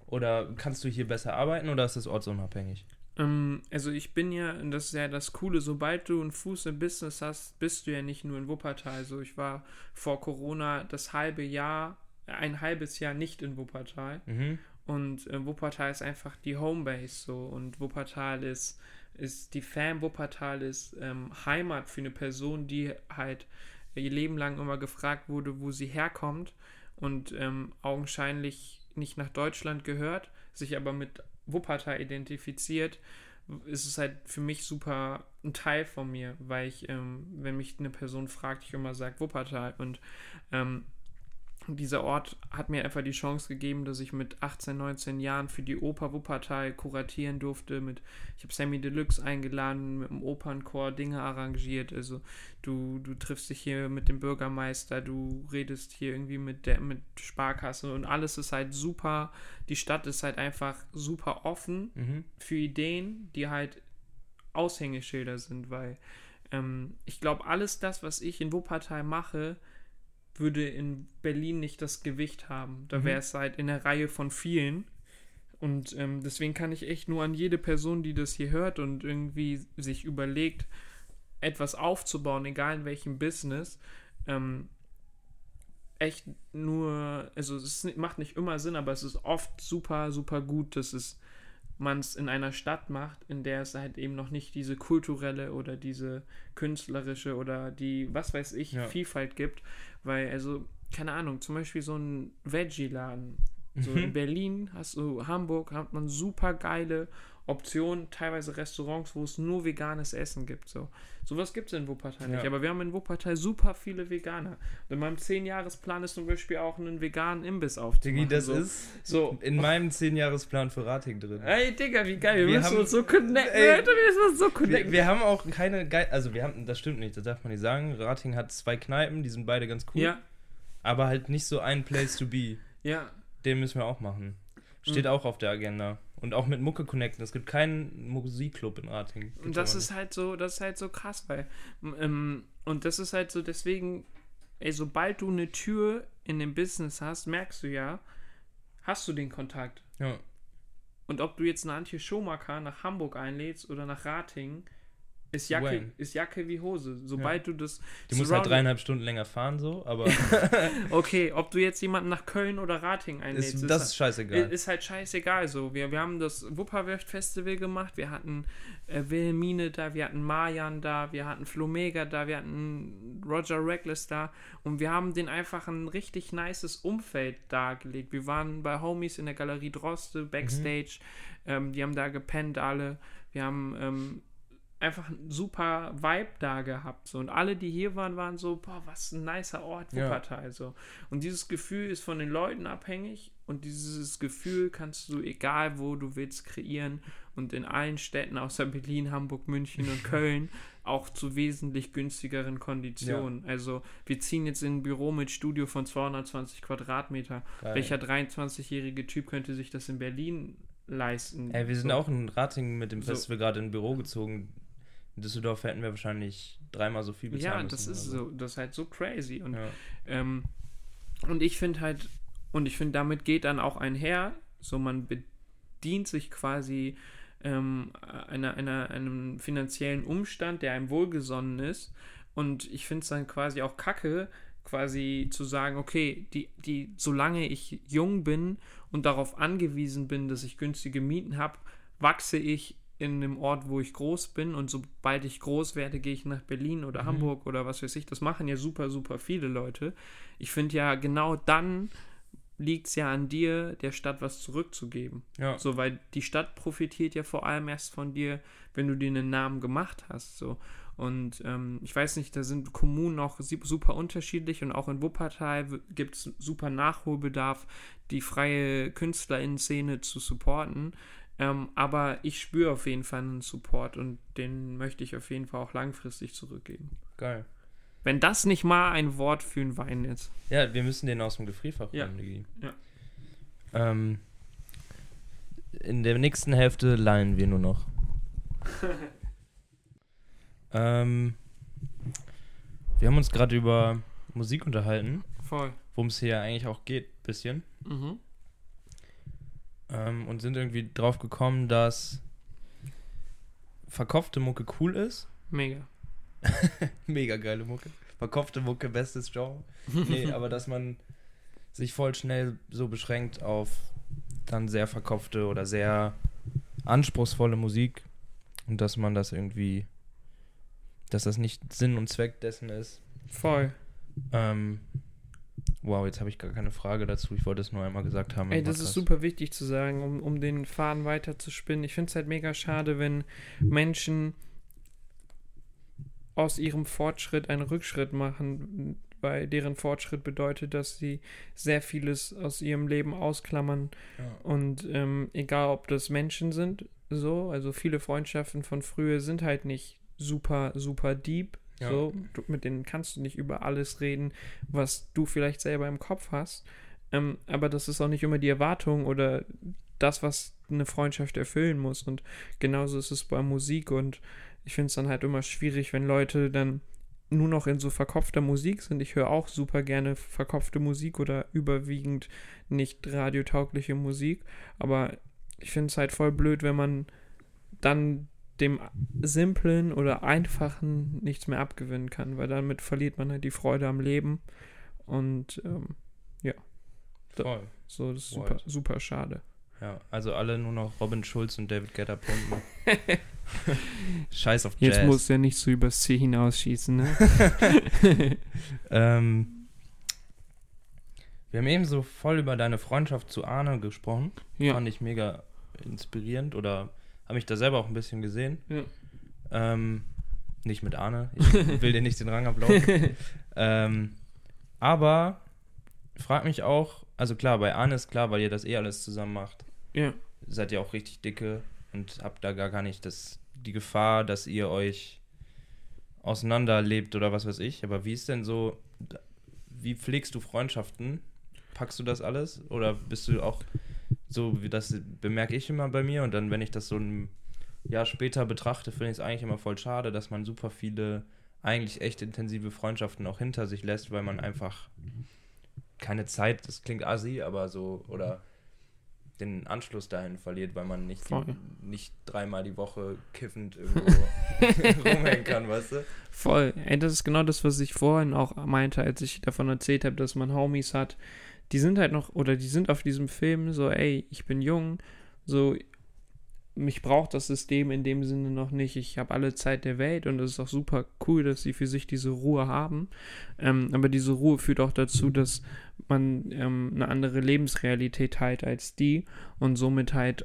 oder kannst du hier besser arbeiten oder ist es ortsunabhängig? Ähm, also ich bin ja, und das ist ja das Coole, sobald du einen Fuß im Business hast, bist du ja nicht nur in Wuppertal. Also ich war vor Corona das halbe Jahr, ein halbes Jahr nicht in Wuppertal. Mhm. Und äh, Wuppertal ist einfach die Homebase so. Und Wuppertal ist, ist die Fan Wuppertal ist ähm, Heimat für eine Person, die halt ihr Leben lang immer gefragt wurde, wo sie herkommt und ähm, augenscheinlich nicht nach Deutschland gehört, sich aber mit Wuppertal identifiziert, ist es halt für mich super ein Teil von mir, weil ich, ähm, wenn mich eine Person fragt, ich immer sage Wuppertal und ähm, dieser Ort hat mir einfach die Chance gegeben, dass ich mit 18, 19 Jahren für die Oper Wuppertal kuratieren durfte. Mit, ich habe Sammy Deluxe eingeladen, mit dem Opernchor Dinge arrangiert. Also du, du triffst dich hier mit dem Bürgermeister, du redest hier irgendwie mit der mit Sparkasse und alles ist halt super. Die Stadt ist halt einfach super offen Mhm. für Ideen, die halt Aushängeschilder sind, weil ähm, ich glaube, alles das, was ich in Wuppertal mache, würde in Berlin nicht das Gewicht haben. Da Mhm. wäre es halt in der Reihe von vielen. Und ähm, deswegen kann ich echt nur an jede Person, die das hier hört und irgendwie sich überlegt, etwas aufzubauen, egal in welchem Business, ähm, echt nur, also es macht nicht immer Sinn, aber es ist oft super, super gut, dass es man es in einer Stadt macht, in der es halt eben noch nicht diese kulturelle oder diese künstlerische oder die, was weiß ich, Ja. Vielfalt gibt. Weil, also, keine Ahnung, zum Beispiel so ein Veggie-Laden. So Mhm. in Berlin hast du, Hamburg hat man super geile Optionen, teilweise Restaurants, wo es nur veganes Essen gibt. So. Sowas gibt es in Wuppertal nicht. Ja. Aber wir haben in Wuppertal super viele Veganer. Und in meinem 10-Jahres-Plan ist zum Beispiel auch einen veganen Imbiss aufzumachen. Digi, das so. ist so. in meinem 10-Jahres-Plan für Rating drin. Ey, Digga, wie geil. Wir, Wir müssen haben- uns so connecten. Ey, Alter, wir müssen uns so Wir, connecten. wir haben auch keine geil, also wir haben, das stimmt nicht, das darf man nicht sagen. Rating hat zwei Kneipen, die sind beide ganz cool. ja, Aber halt nicht so ein Place to be. Ja. Den müssen wir auch machen. Steht Mhm. auch auf der Agenda. Und auch mit Mucke connecten. Es gibt keinen Musikclub in Ratingen. Und das ist halt so, das ist halt so krass, weil, ähm, und das ist halt so, deswegen, ey, sobald du eine Tür in dem Business hast, merkst du ja, hast du den Kontakt. Ja. Und ob du jetzt eine Antje Schumacher nach Hamburg einlädst oder nach Ratingen, ist Jacke, ist Jacke wie Hose. Sobald du das. Die muss halt dreieinhalb Stunden länger fahren, so, aber [laughs] Okay, ob du jetzt jemanden nach Köln oder Ratingen einlädst, ist, das ist scheißegal. Ist halt scheißegal so. Wir, wir haben das Wupperwerft Festival gemacht, wir hatten äh, Wilhelmine da, wir hatten Marjan da, wir hatten Flomega da, wir hatten Roger Reckless da und wir haben den einfach ein richtig nices Umfeld dargelegt. Wir waren bei Homies in der Galerie Droste, Backstage, ähm, die haben da gepennt alle. Wir haben ähm, einfach einen super Vibe da gehabt. So. Und alle, die hier waren, waren so, boah, was ein nicer Ort, Ja. Wuppertal. So. Und dieses Gefühl ist von den Leuten abhängig und dieses Gefühl kannst du, egal wo du willst, kreieren und in allen Städten außer Berlin, Hamburg, München und [laughs] Köln auch zu wesentlich günstigeren Konditionen. Also wir ziehen jetzt in ein Büro mit Studio von 220 Quadratmeter. Geil. Welcher 23-jährige Typ könnte sich das in Berlin leisten? Ey, wir sind So. auch in Ratingen mit dem So. Festival gerade in ein Büro gezogen. In Düsseldorf hätten wir wahrscheinlich dreimal so viel bezahlen Ja, müssen. das ist oder so, das ist halt so crazy. Und, Ja. ähm, und ich finde halt, und ich finde, damit geht dann auch einher, so man bedient sich quasi ähm, einer, einer, einem finanziellen Umstand, der einem wohlgesonnen ist. Und ich finde es dann quasi auch kacke, quasi zu sagen, okay, die, die, solange ich jung bin und darauf angewiesen bin, dass ich günstige Mieten habe, wachse ich in einem Ort, wo ich groß bin und sobald ich groß werde, gehe ich nach Berlin oder Mhm. Hamburg oder was weiß ich. Das machen ja super, super viele Leute. Ich finde ja, genau dann liegt es ja an dir, der Stadt was zurückzugeben. Ja. So, weil die Stadt profitiert ja vor allem erst von dir, wenn du dir einen Namen gemacht hast. So. Und ähm, ich weiß nicht, da sind Kommunen auch super unterschiedlich und auch in Wuppertal gibt es super Nachholbedarf, die freie KünstlerInnen-Szene zu supporten. Ähm, aber ich spüre auf jeden Fall einen Support und den möchte ich auf jeden Fall auch langfristig zurückgeben. Geil. Wenn das nicht mal ein Wort für einen Wein ist. Ja, wir müssen den aus dem Gefrierfach Ja. Digi. Ja. Ähm, in der nächsten Hälfte leihen wir nur noch. [laughs] ähm, wir haben uns gerade über Musik unterhalten, Voll. worum es hier eigentlich auch geht, bisschen. Mhm. Ähm, und sind irgendwie drauf gekommen, dass verkopfte Mucke cool ist. Mega. [laughs] Mega geile Mucke. Verkopfte Mucke, bestes Genre. Nee, [laughs] aber dass man sich voll schnell so beschränkt auf dann sehr verkopfte oder sehr anspruchsvolle Musik und dass man das irgendwie, dass das nicht Sinn und Zweck dessen ist. Voll. Ähm, wow, jetzt habe ich gar keine Frage dazu. Ich wollte es nur einmal gesagt haben. Ey, das ist super wichtig zu sagen, um, um den Faden weiter zu spinnen. Ich finde es halt mega schade, wenn Menschen aus ihrem Fortschritt einen Rückschritt machen, weil deren Fortschritt bedeutet, dass sie sehr vieles aus ihrem Leben ausklammern. Ja. Und ähm, egal, ob das Menschen sind, so, also viele Freundschaften von früher sind halt nicht super, super deep. Ja. So, du, mit denen kannst du nicht über alles reden, was du vielleicht selber im Kopf hast. Ähm, aber das ist auch nicht immer die Erwartung oder das, was eine Freundschaft erfüllen muss. Und genauso ist es bei Musik. Und ich finde es dann halt immer schwierig, wenn Leute dann nur noch in so verkopfter Musik sind. Ich höre auch super gerne verkopfte Musik oder überwiegend nicht radiotaugliche Musik. Aber ich finde es halt voll blöd, wenn man dann dem simplen oder einfachen nichts mehr abgewinnen kann, weil damit verliert man halt die Freude am Leben. Und ähm, Voll. so, das ist super, super schade. Ja, also alle nur noch Robin Schulz und David Guetta pumpen. [laughs] Scheiß auf Jetzt Jazz. muss ja nicht so übers Ziel hinausschießen, ne? [laughs] ähm, wir haben eben so voll über deine Freundschaft zu Arne gesprochen. ja. Fand ich mega inspirierend oder habe mich da selber auch ein bisschen gesehen. Ja. Ähm, nicht mit Arne. Ich [laughs] will dir nicht den Rang ablaufen. [laughs] ähm, aber frag mich auch, also klar, bei Arne ist klar, weil ihr das eh alles zusammen macht. ja. Seid ihr auch richtig dicke und habt da gar, gar nicht das, die Gefahr, dass ihr euch auseinanderlebt oder was weiß ich. Aber wie ist denn so, wie pflegst du Freundschaften? Packst du das alles? Oder bist du auch so, wie das bemerke ich immer bei mir und dann, wenn ich das so ein Jahr später betrachte, finde ich es eigentlich immer voll schade, dass man super viele eigentlich echt intensive Freundschaften auch hinter sich lässt, weil man einfach keine Zeit, das klingt assi, aber so, oder den Anschluss dahin verliert, weil man nicht, die, nicht dreimal die Woche kiffend irgendwo [laughs] rumhängen kann, weißt du? Voll. Ey, das ist genau das, was ich vorhin auch meinte, als ich davon erzählt habe, dass man Homies hat. Die sind halt noch, oder die sind auf diesem Film so, ey, ich bin jung, so, mich braucht das System in dem Sinne noch nicht. Ich habe alle Zeit der Welt und es ist auch super cool, dass sie für sich diese Ruhe haben. Ähm, aber diese Ruhe führt auch dazu, dass man ähm, eine andere Lebensrealität hat als die und somit halt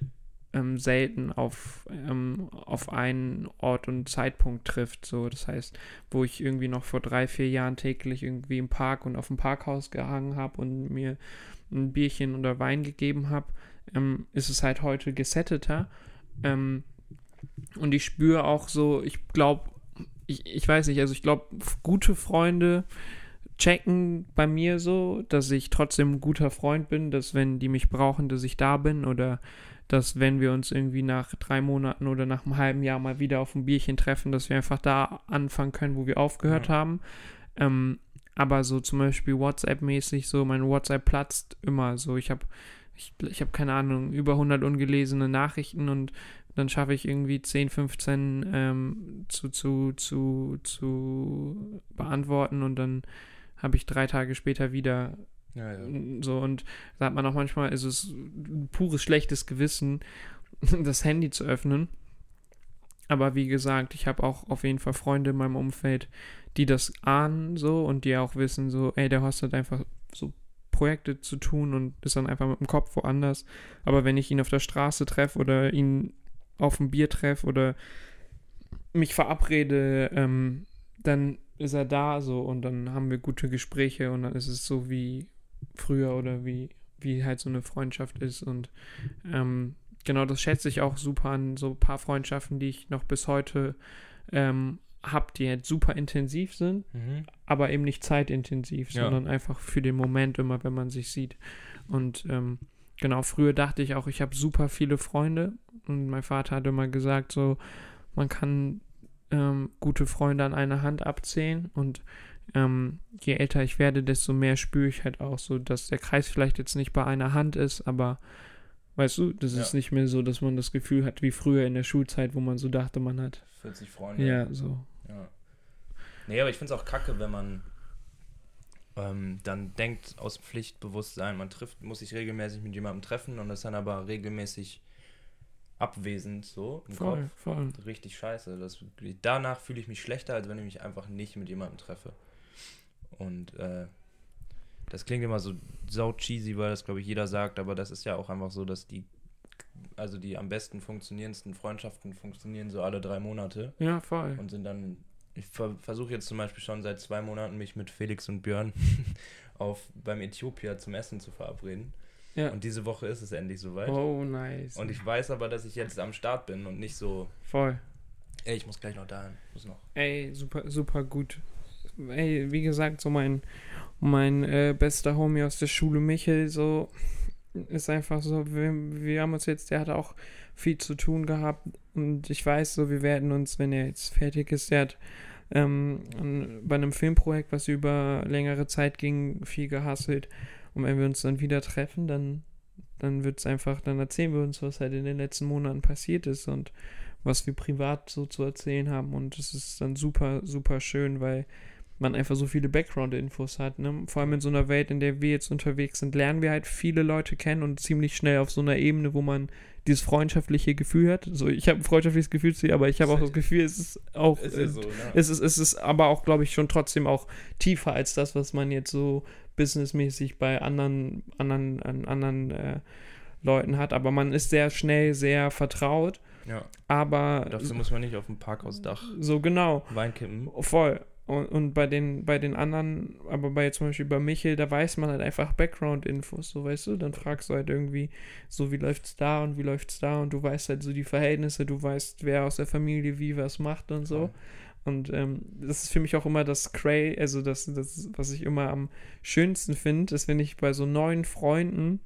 ähm, selten auf, ähm, auf einen Ort und Zeitpunkt trifft. So, das heißt, wo ich irgendwie noch vor drei, vier Jahren täglich irgendwie im Park und auf dem Parkhaus gehangen habe und mir ein Bierchen oder Wein gegeben habe, ähm, ist es halt heute gesetteter ähm, und ich spüre auch so, ich glaube, ich, ich weiß nicht, also ich glaube, gute Freunde checken bei mir so, dass ich trotzdem ein guter Freund bin, dass wenn die mich brauchen, dass ich da bin oder dass wenn wir uns irgendwie nach drei Monaten oder nach einem halben Jahr mal wieder auf ein Bierchen treffen, dass wir einfach da anfangen können, wo wir aufgehört ja. haben. Ähm, aber so zum Beispiel WhatsApp-mäßig, so mein WhatsApp platzt immer so. Ich habe ich, ich habe keine Ahnung, über 100 ungelesene Nachrichten und dann schaffe ich irgendwie 10, 15 ähm, zu, zu, zu, zu beantworten und dann habe ich drei Tage später wieder ja, ja. so und da hat man auch manchmal, ist es ein pures schlechtes Gewissen, [laughs] das Handy zu öffnen. Aber wie gesagt, ich habe auch auf jeden Fall Freunde in meinem Umfeld, die das ahnen so und die auch wissen so, ey, der Host hat einfach so Projekte zu tun und ist dann einfach mit dem Kopf woanders. Aber wenn ich ihn auf der Straße treffe oder ihn auf dem Bier treffe oder mich verabrede, ähm, dann ist er da so und dann haben wir gute Gespräche und dann ist es so wie früher oder wie, wie halt so eine Freundschaft ist und ähm, genau das schätze ich auch super an so ein paar Freundschaften, die ich noch bis heute ähm, habe, die jetzt super intensiv sind, mhm. aber eben nicht zeitintensiv, ja. sondern einfach für den Moment immer, wenn man sich sieht. Und ähm, genau, früher dachte ich auch, ich habe super viele Freunde und mein Vater hat immer gesagt, so, man kann ähm, gute Freunde an einer Hand abzählen und ähm, je älter ich werde, desto mehr spüre ich halt auch so, dass der Kreis vielleicht jetzt nicht bei einer Hand ist, aber Weißt du, das ja. ist nicht mehr so, dass man das Gefühl hat wie früher in der Schulzeit, wo man so dachte, man hat 40 Freunde. Ja, so. Ja. Nee, aber ich finde es auch kacke, wenn man ähm, dann denkt aus Pflichtbewusstsein, man trifft, muss sich regelmäßig mit jemandem treffen und ist dann aber regelmäßig abwesend so im voll, Kopf. Voll. Richtig scheiße. Das, danach fühle ich mich schlechter, als wenn ich mich einfach nicht mit jemandem treffe. Und äh, das klingt immer so sau cheesy, weil das, glaube ich, jeder sagt, aber das ist ja auch einfach so, dass die, also die am besten funktionierendsten Freundschaften funktionieren so alle drei Monate. Ja, voll. Und sind dann, ich ver versuche jetzt zum Beispiel schon seit zwei Monaten, mich mit Felix und Björn [laughs] auf, beim Äthiopia zum Essen zu verabreden. Ja. Und diese Woche ist es endlich soweit. Oh, nice. Und ich weiß aber, dass ich jetzt am Start bin und nicht so. Voll. Ey, ich muss gleich noch dahin. Muss noch. Ey, super, super gut. Ey, wie gesagt, so mein mein äh, bester Homie aus der Schule, Michel, so ist einfach so, wir, wir haben uns jetzt, der hat auch viel zu tun gehabt und ich weiß so, wir werden uns, wenn er jetzt fertig ist, der hat ähm, bei einem Filmprojekt, was über längere Zeit ging, viel gehasselt und wenn wir uns dann wieder treffen, dann dann es einfach, dann erzählen wir uns, was halt in den letzten Monaten passiert ist und was wir privat so zu erzählen haben und es ist dann super, super schön, weil man einfach so viele Background-Infos hat. Ne? Vor allem in so einer Welt, in der wir jetzt unterwegs sind, lernen wir halt viele Leute kennen und ziemlich schnell auf so einer Ebene, wo man dieses freundschaftliche Gefühl hat. So, ich habe ein freundschaftliches Gefühl zu ihr, aber ich habe auch das Gefühl, es ist auch, ist äh, so, ne? es, ist, es ist aber auch, glaube ich, schon trotzdem auch tiefer als das, was man jetzt so businessmäßig bei anderen, anderen, an anderen äh, Leuten hat. Aber man ist sehr schnell sehr vertraut. Ja. Aber. Dafür muss man nicht auf dem Parkhausdach so genau. Wein kippen. Voll. Und, und bei den, bei den anderen, aber bei zum Beispiel bei Michel, da weiß man halt einfach Background-Infos, so weißt du, dann fragst du halt irgendwie, so wie läuft's da und wie läuft's da? Und du weißt halt so die Verhältnisse, du weißt, wer aus der Familie wie was macht und so. Und ähm, das ist für mich auch immer das Cray, also das, das, was ich immer am schönsten finde, ist, wenn ich bei so neuen Freunden,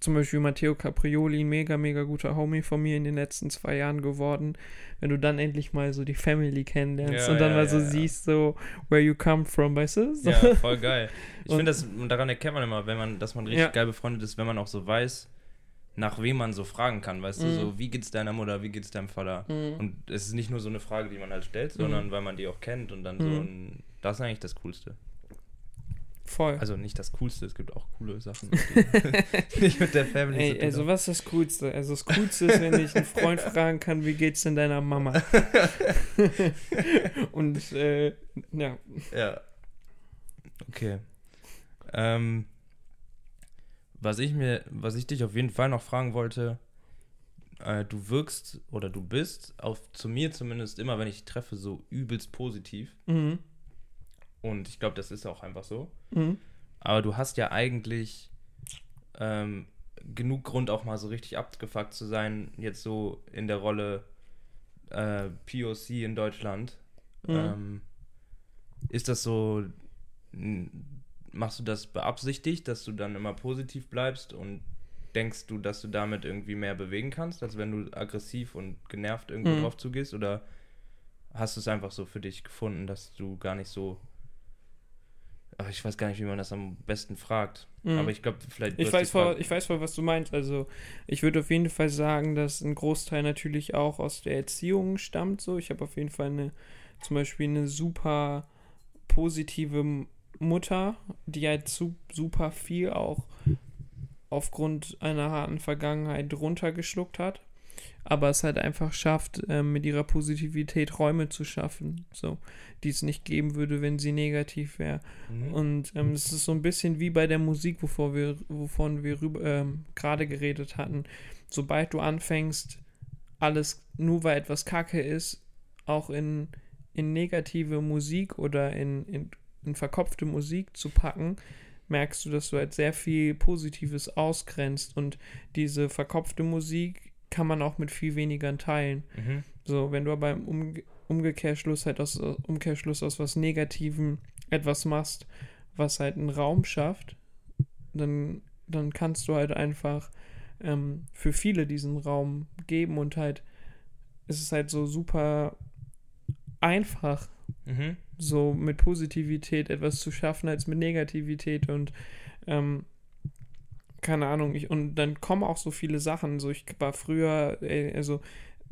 zum Beispiel Matteo Caprioli, ein mega, mega guter Homie von mir in den letzten zwei Jahren geworden, wenn du dann endlich mal so die Family kennenlernst Ja, und dann ja, mal so ja, ja. siehst, so, where you come from, weißt du? So. Ja, voll geil. Ich [laughs] Und- finde das, und daran erkennt man immer, wenn man, dass man richtig geil befreundet ist, wenn man auch so weiß, nach wem man so fragen kann, weißt du, Mhm. so, wie geht's deiner Mutter, wie geht's deinem Vater? Mhm. Und es ist nicht nur so eine Frage, die man halt stellt, Mhm. sondern weil man die auch kennt und dann so Mhm. ein, das ist eigentlich das Coolste. Voll. Also nicht das Coolste, es gibt auch coole Sachen, nicht [laughs] mit der Family Ey, also was ist das Coolste? Also das Coolste ist, wenn ich einen Freund fragen kann, wie geht's denn deiner Mama? [laughs] Und äh, ja, Ja. Okay. Ähm, was ich mir, was ich dich auf jeden Fall noch fragen wollte, äh, du wirkst oder du bist, auf, zu mir zumindest immer, wenn ich dich treffe, so übelst positiv. mhm. Und ich glaube, das ist auch einfach so. Mhm. Aber du hast ja eigentlich ähm, genug Grund, auch mal so richtig abgefuckt zu sein, jetzt so in der Rolle äh, POC in Deutschland. Mhm. Ähm, ist das so, machst du das beabsichtigt, dass du dann immer positiv bleibst und denkst du, dass du damit irgendwie mehr bewegen kannst, als wenn du aggressiv und genervt irgendwo Mhm. drauf zugehst? Oder hast du es einfach so für dich gefunden, dass du gar nicht so. Ach, ich weiß gar nicht, wie man das am besten fragt. Mhm. Aber ich glaube, vielleicht. Ich weiß, voll, ich weiß voll, was du meinst. Also, ich würde auf jeden Fall sagen, dass ein Großteil natürlich auch aus der Erziehung stammt. So, ich habe auf jeden Fall eine, zum Beispiel eine super positive Mutter, die halt su super viel auch aufgrund einer harten Vergangenheit runtergeschluckt hat. Aber es halt einfach schafft, ähm, mit ihrer Positivität Räume zu schaffen, so, die es nicht geben würde, wenn sie negativ wäre. Mhm. Und ähm, es ist so ein bisschen wie bei der Musik, wovor wir, wovon wir ähm, gerade geredet hatten. Sobald du anfängst, alles nur weil etwas Kacke ist, auch in, in negative Musik oder in, in, in verkopfte Musik zu packen, merkst du, dass du halt sehr viel Positives ausgrenzt. Und diese verkopfte Musik kann man auch mit viel weniger teilen. Mhm. So, wenn du aber im Umge Umkehrschluss halt aus Umkehrschluss aus was Negativem etwas machst, was halt einen Raum schafft, dann, dann kannst du halt einfach ähm, für viele diesen Raum geben und halt es ist halt so super einfach, Mhm. so mit Positivität etwas zu schaffen als mit Negativität und ähm, keine Ahnung, ich, und dann kommen auch so viele Sachen. So, ich war früher, äh, also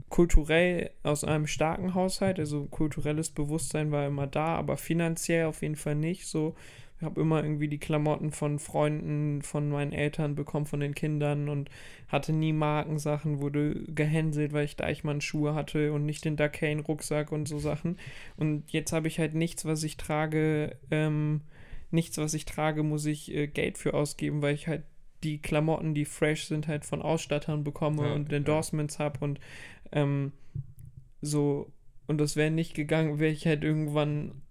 kulturell aus einem starken Haushalt, also kulturelles Bewusstsein war immer da, aber finanziell auf jeden Fall nicht. So, ich habe immer irgendwie die Klamotten von Freunden, von meinen Eltern bekommen, von den Kindern und hatte nie Markensachen, wurde gehänselt, weil ich Deichmann-Schuhe hatte und nicht den Duckane-Rucksack und so Sachen. Und jetzt habe ich halt nichts, was ich trage, ähm, nichts, was ich trage, muss ich äh, Geld für ausgeben, weil ich halt die Klamotten, die fresh sind, halt von Ausstattern bekomme Ja, und ja. Endorsements habe und ähm, so, und das wäre nicht gegangen, wäre ich halt irgendwann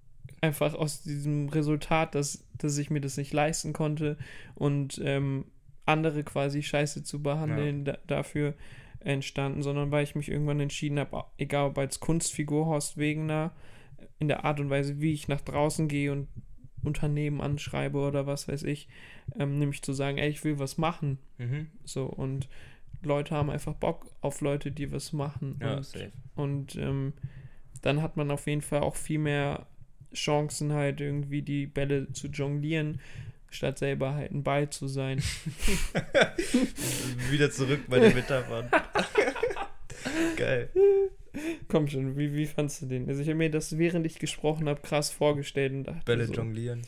einfach aus diesem Resultat, dass, dass ich mir das nicht leisten konnte und ähm, andere quasi scheiße zu behandeln da, dafür entstanden, sondern weil ich mich irgendwann entschieden habe, egal ob als Kunstfigur Horst Wegener, in der Art und Weise, wie ich nach draußen gehe und Unternehmen anschreibe oder was weiß ich, ähm, nämlich zu sagen, ey, ich will was machen. Mhm. So, und Leute haben einfach Bock auf Leute, die was machen. Ja, und safe. und ähm, dann hat man auf jeden Fall auch viel mehr Chancen, halt irgendwie die Bälle zu jonglieren, statt selber halt ein Ball zu sein. [laughs] Wieder zurück bei den Metaphern. [laughs] Geil. Komm schon, wie, wie fandst du den? Also ich habe mir das, während ich gesprochen habe, krass vorgestellt und dachte Bälle so, jonglieren.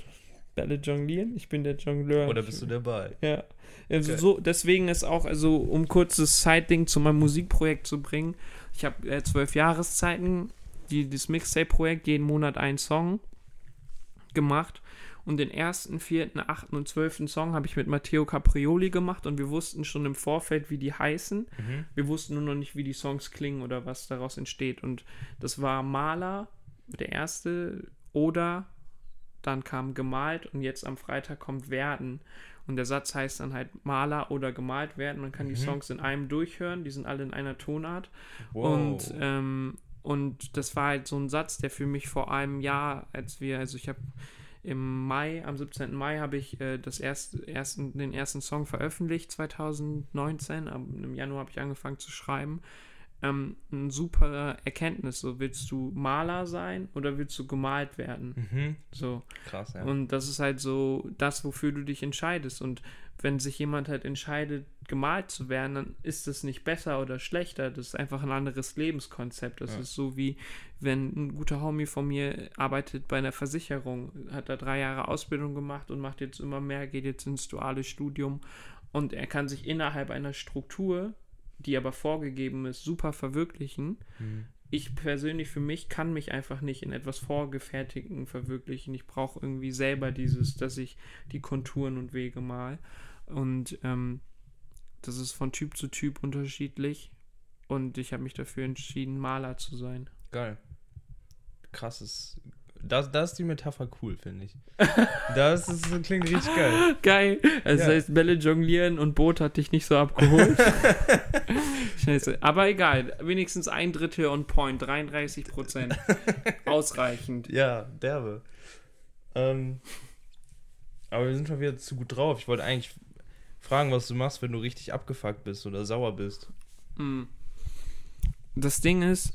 Bälle jonglieren? Ich bin der Jongleur. Oder bist du der Ball? Ja. Also Okay. so, deswegen ist auch, also um kurzes Side-Ding zu meinem Musikprojekt zu bringen, ich habe äh, zwölf Jahreszeiten, die, das Mixtape-Projekt, jeden Monat einen Song gemacht. Und den ersten, vierten, achten und zwölften Song habe ich mit Matteo Caprioli gemacht und wir wussten schon im Vorfeld, wie die heißen. Mhm. Wir wussten nur noch nicht, wie die Songs klingen oder was daraus entsteht. Und das war Maler, der erste, oder dann kam gemalt und jetzt am Freitag kommt werden. Und der Satz heißt dann halt Maler oder gemalt werden. Man kann die Mhm. Songs in einem durchhören, die sind alle in einer Tonart. Wow. Und, ähm, Und das war halt so ein Satz, der für mich vor einem Jahr, als wir, also ich habe im Mai, am 17. Mai habe ich äh, das erste, ersten, den ersten Song veröffentlicht, 2019. Im Januar habe ich angefangen zu schreiben ähm, eine super Erkenntnis. So, willst du Maler sein oder willst du gemalt werden? Mhm. So. Krass, ja. Und das ist halt so das, wofür du dich entscheidest. Und wenn sich jemand halt entscheidet, gemalt zu werden, dann ist das nicht besser oder schlechter. Das ist einfach ein anderes Lebenskonzept. Das Ja. ist so wie, wenn ein guter Homie von mir arbeitet bei einer Versicherung, hat da drei Jahre Ausbildung gemacht und macht jetzt immer mehr, geht jetzt ins duale Studium. Und er kann sich innerhalb einer Struktur, die aber vorgegeben ist, super verwirklichen Mhm. ich persönlich für mich kann mich einfach nicht in etwas Vorgefertigten verwirklichen. Ich brauche irgendwie selber dieses, dass ich die Konturen und Wege mal. Und ähm, das ist von Typ zu Typ unterschiedlich. Und ich habe mich dafür entschieden, Maler zu sein. Geil. Krasses. Das, das ist die Metapher cool, finde ich. Das ist, klingt richtig geil. [laughs] Geil. Also Ja. Das heißt, Bälle jonglieren und Boot hat dich nicht so abgeholt. [laughs] Scheiße. Aber egal. Wenigstens ein Drittel on point. 33 Prozent. [laughs] Ausreichend. Ja, derbe. Ähm, aber wir sind schon wieder zu gut drauf. Ich wollte eigentlich fragen, was du machst, wenn du richtig abgefuckt bist oder sauer bist. Mm. Das Ding ist,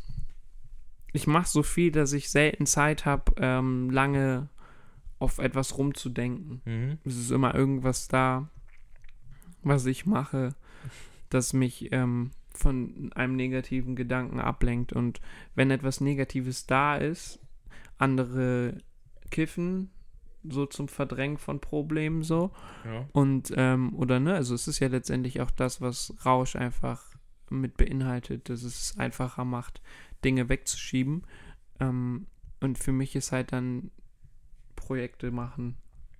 ich mache so viel, dass ich selten Zeit habe, ähm, lange auf etwas rumzudenken. Mhm. Es ist immer irgendwas da, was ich mache, das mich ähm, von einem negativen Gedanken ablenkt. Und wenn etwas Negatives da ist, andere kiffen, so zum Verdrängen von Problemen so. Ja. Und, ähm, oder ne, also es ist ja letztendlich auch das, was Rausch einfach mit beinhaltet, dass es einfacher macht, Dinge wegzuschieben. Ähm, und für mich ist halt dann Projekte machen,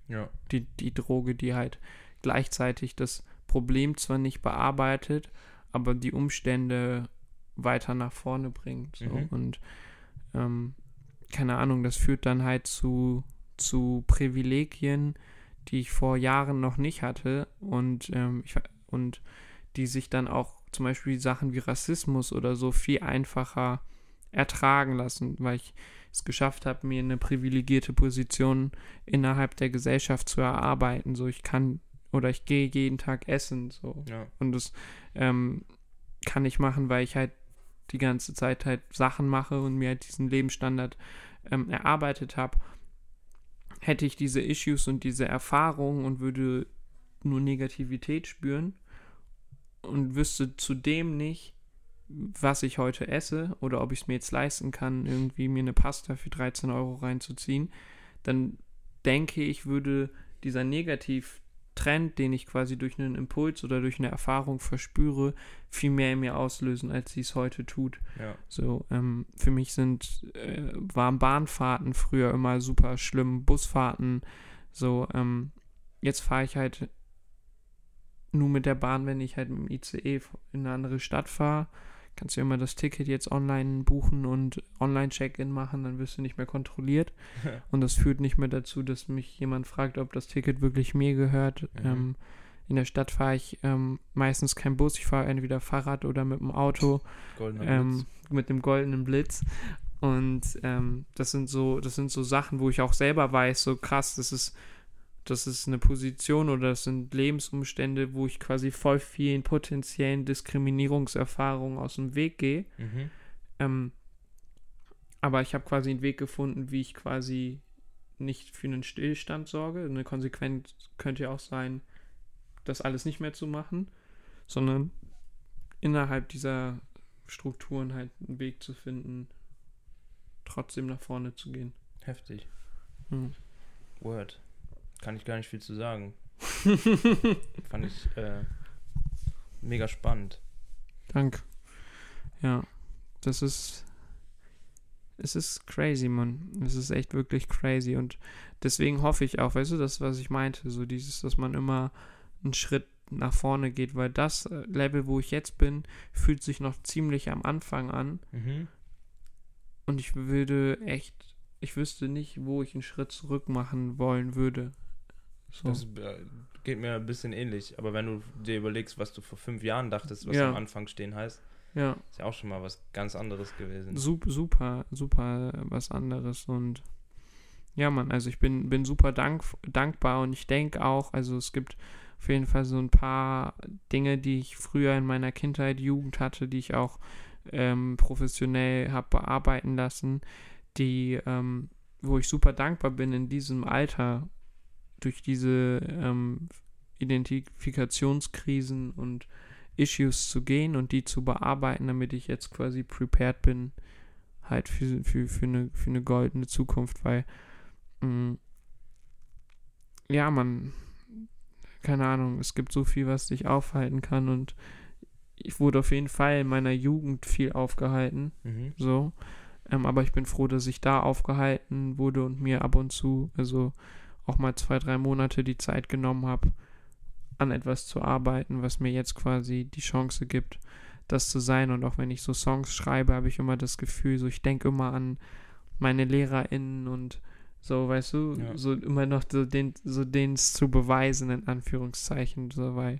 Ja. die, die Droge, die halt gleichzeitig das Problem zwar nicht bearbeitet, aber die Umstände weiter nach vorne bringt. So. Mhm. Und ähm, keine Ahnung, das führt dann halt zu, zu Privilegien, die ich vor Jahren noch nicht hatte und, ähm, ich, und die sich dann auch zum Beispiel Sachen wie Rassismus oder so viel einfacher ertragen lassen, weil ich es geschafft habe, mir eine privilegierte Position innerhalb der Gesellschaft zu erarbeiten. So, ich kann oder ich gehe jeden Tag essen. So. Ja. Und das ähm, kann ich machen, weil ich halt die ganze Zeit halt Sachen mache und mir halt diesen Lebensstandard ähm, erarbeitet habe. Hätte ich diese Issues und diese Erfahrungen und würde nur Negativität spüren und wüsste zudem nicht, was ich heute esse oder ob ich es mir jetzt leisten kann, irgendwie mir eine Pasta für 13 Euro reinzuziehen, dann denke ich, würde dieser Negativtrend, den ich quasi durch einen Impuls oder durch eine Erfahrung verspüre, viel mehr in mir auslösen, als sie es heute tut. Ja. So, ähm, für mich sind, äh, waren Bahnfahrten früher immer super schlimm, Busfahrten, so, ähm, jetzt fahre ich halt nur mit der Bahn, wenn ich halt mit dem ICE in eine andere Stadt fahre. Kannst du immer das Ticket jetzt online buchen und Online-Check-In machen, dann wirst du nicht mehr kontrolliert. [laughs] Und das führt nicht mehr dazu, dass mich jemand fragt, ob das Ticket wirklich mir gehört. Mhm. Ähm, in der Stadt fahre ich ähm, meistens kein Bus, ich fahre entweder Fahrrad oder mit dem Auto ähm, mit dem goldenen Blitz. Und ähm, das sind so, das sind so Sachen, wo ich auch selber weiß, so krass, das ist, das ist eine Position oder das sind Lebensumstände, wo ich quasi voll vielen potenziellen Diskriminierungserfahrungen aus dem Weg gehe. Mhm. Ähm, aber ich habe quasi einen Weg gefunden, wie ich quasi nicht für einen Stillstand sorge. Eine Konsequenz könnte ja auch sein, das alles nicht mehr zu machen, sondern innerhalb dieser Strukturen halt einen Weg zu finden, trotzdem nach vorne zu gehen. Heftig. Hm. Word. Kann ich gar nicht viel zu sagen. [laughs] Fand ich äh, mega spannend. Danke. Ja, das ist. Es ist crazy, Mann. Es ist echt wirklich crazy. Und deswegen hoffe ich auch, weißt du, das, was ich meinte, so dieses, dass man immer einen Schritt nach vorne geht, weil das äh, Level, wo ich jetzt bin, fühlt sich noch ziemlich am Anfang an. Mhm. Und ich würde echt, ich wüsste nicht, wo ich einen Schritt zurück machen wollen würde. So. Das äh, geht mir ein bisschen ähnlich. Aber wenn du dir überlegst, was du vor fünf Jahren dachtest, was Ja. am Anfang stehen heißt, Ja. Ist ja auch schon mal was ganz anderes gewesen. Super, super, super was anderes und ja, Mann, also ich bin, bin super dank, dankbar und ich denke auch, also es gibt auf jeden Fall so ein paar Dinge, die ich früher in meiner Kindheit, Jugend hatte, die ich auch ähm, professionell habe bearbeiten lassen, die, ähm, wo ich super dankbar bin in diesem Alter durch diese ähm, Identifikationskrisen und Issues zu gehen und die zu bearbeiten, damit ich jetzt quasi prepared bin, halt für, für, für, eine, für eine goldene Zukunft, weil mh, mm, ja, man, keine Ahnung, es gibt so viel, was dich aufhalten kann und ich wurde auf jeden Fall in meiner Jugend viel aufgehalten, Mhm. so, ähm, aber ich bin froh, dass ich da aufgehalten wurde und mir ab und zu, also auch mal zwei, drei Monate die Zeit genommen habe, an etwas zu arbeiten, was mir jetzt quasi die Chance gibt, das zu sein. Und auch wenn ich so Songs schreibe, habe ich immer das Gefühl, so ich denke immer an meine LehrerInnen und so, weißt du, Ja. so immer noch so den, so denen es zu beweisen, in Anführungszeichen, so, weil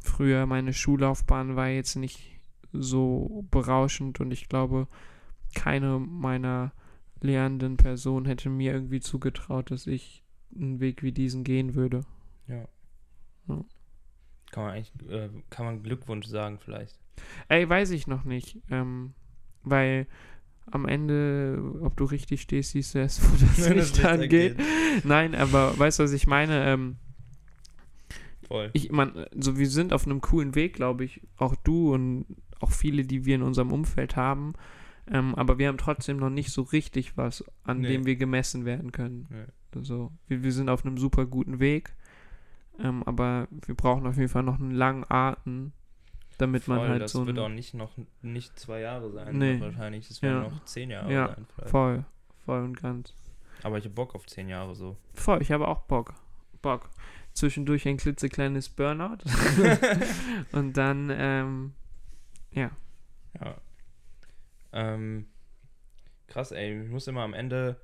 früher meine Schullaufbahn war jetzt nicht so berauschend und ich glaube, keine meiner lehrenden Personen hätte mir irgendwie zugetraut, dass ich einen Weg wie diesen gehen würde. Ja. Ja. Kann man eigentlich, äh, kann man Glückwunsch sagen vielleicht. Ey, weiß ich noch nicht. Ähm, weil am Ende, ob du richtig stehst, siehst du erst, wo [laughs] das Wenn Licht angeht. Nein, aber weißt du, was ich meine? Ähm, Voll. ich, man, so wir sind auf einem coolen Weg, glaube ich. Auch du und auch viele, die wir in unserem Umfeld haben. Ähm, aber wir haben trotzdem noch nicht so richtig was, an Nee. dem wir gemessen werden können. Nee. Also, wir, wir sind auf einem super guten Weg. Ähm, aber wir brauchen auf jeden Fall noch einen langen Atem, damit man Voll, halt das so wird ein, auch nicht noch nicht zwei Jahre sein, Nee. wahrscheinlich. Das werden Ja. noch zehn Jahre Ja, sein vielleicht. voll, voll und ganz. Aber ich habe Bock auf zehn Jahre so. Voll, ich habe auch Bock. Bock. Zwischendurch ein klitzekleines Burnout. [laughs] [laughs] und dann, ähm, ja. Ja. Ähm, krass, ey. Ich muss immer am Ende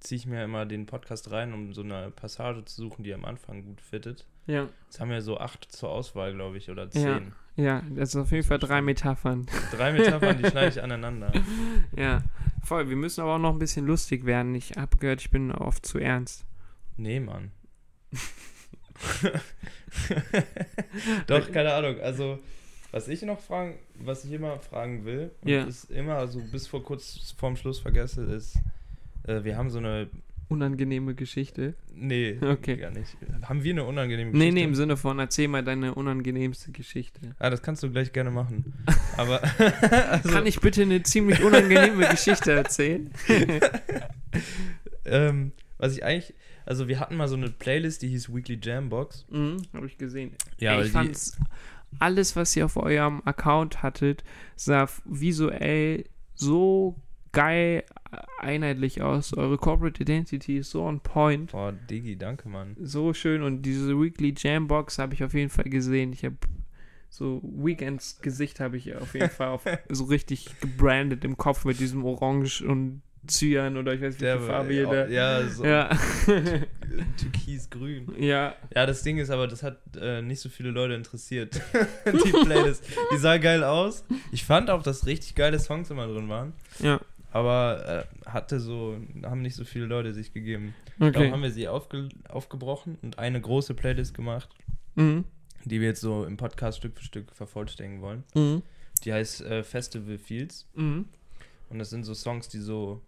ziehe ich mir immer den Podcast rein, um so eine Passage zu suchen, die am Anfang gut fittet. Ja, Jetzt haben wir so acht zur Auswahl, glaube ich, oder Ja. zehn. ja, das ist auf jeden Fall drei Metaphern. Drei Metaphern, die [laughs] schneide ich aneinander. Ja, voll. Wir müssen aber auch noch ein bisschen lustig werden. Ich habe gehört, ich bin oft zu ernst. Nee, Mann. [laughs] Doch, keine Ahnung. Also, was ich noch fragen, was ich immer fragen will, und Ja. ist immer so bis vor kurz vorm Schluss vergesse, ist, äh, wir haben so eine. Unangenehme Geschichte. Nee, [laughs] Okay. gar nicht. Haben wir eine unangenehme Nee, Geschichte? nee, im Sinne von, erzähl mal deine unangenehmste Geschichte. Ah, das kannst du gleich gerne machen. [laughs] Aber. also, Kann ich bitte eine ziemlich unangenehme [laughs] Geschichte erzählen? ähm, was ich eigentlich. Also, wir hatten mal so eine Playlist, die hieß Weekly Jambox. Mhm, habe ich gesehen. Ja, Ey, ich fand's, alles, was ihr auf eurem Account hattet, sah visuell so geil einheitlich aus. Eure Corporate Identity ist so on point, Boah, Digi, danke, Mann. so schön und diese Weekly Jambox habe ich auf jeden Fall gesehen. Ich habe so Weekends Gesicht habe ich auf jeden Fall auf, [laughs] so richtig gebrandet im Kopf mit diesem Orange und Cyan oder ich weiß nicht, welche Farbe ihr da. ja, so Ja. [laughs] türkisgrün. ja, Ja, das Ding ist aber, das hat äh, nicht so viele Leute interessiert. [laughs] die Playlist. Die sah geil aus. Ich fand auch, dass richtig geile Songs immer drin waren. ja, Aber äh, hatte so, haben nicht so viele Leute sich gegeben. Darum okay. haben wir sie aufge aufgebrochen und eine große Playlist gemacht, Mhm. die wir jetzt so im Podcast Stück für Stück vervollständigen wollen. Mhm. Die heißt äh, Festival Fields. Mhm. Und das sind so Songs, die so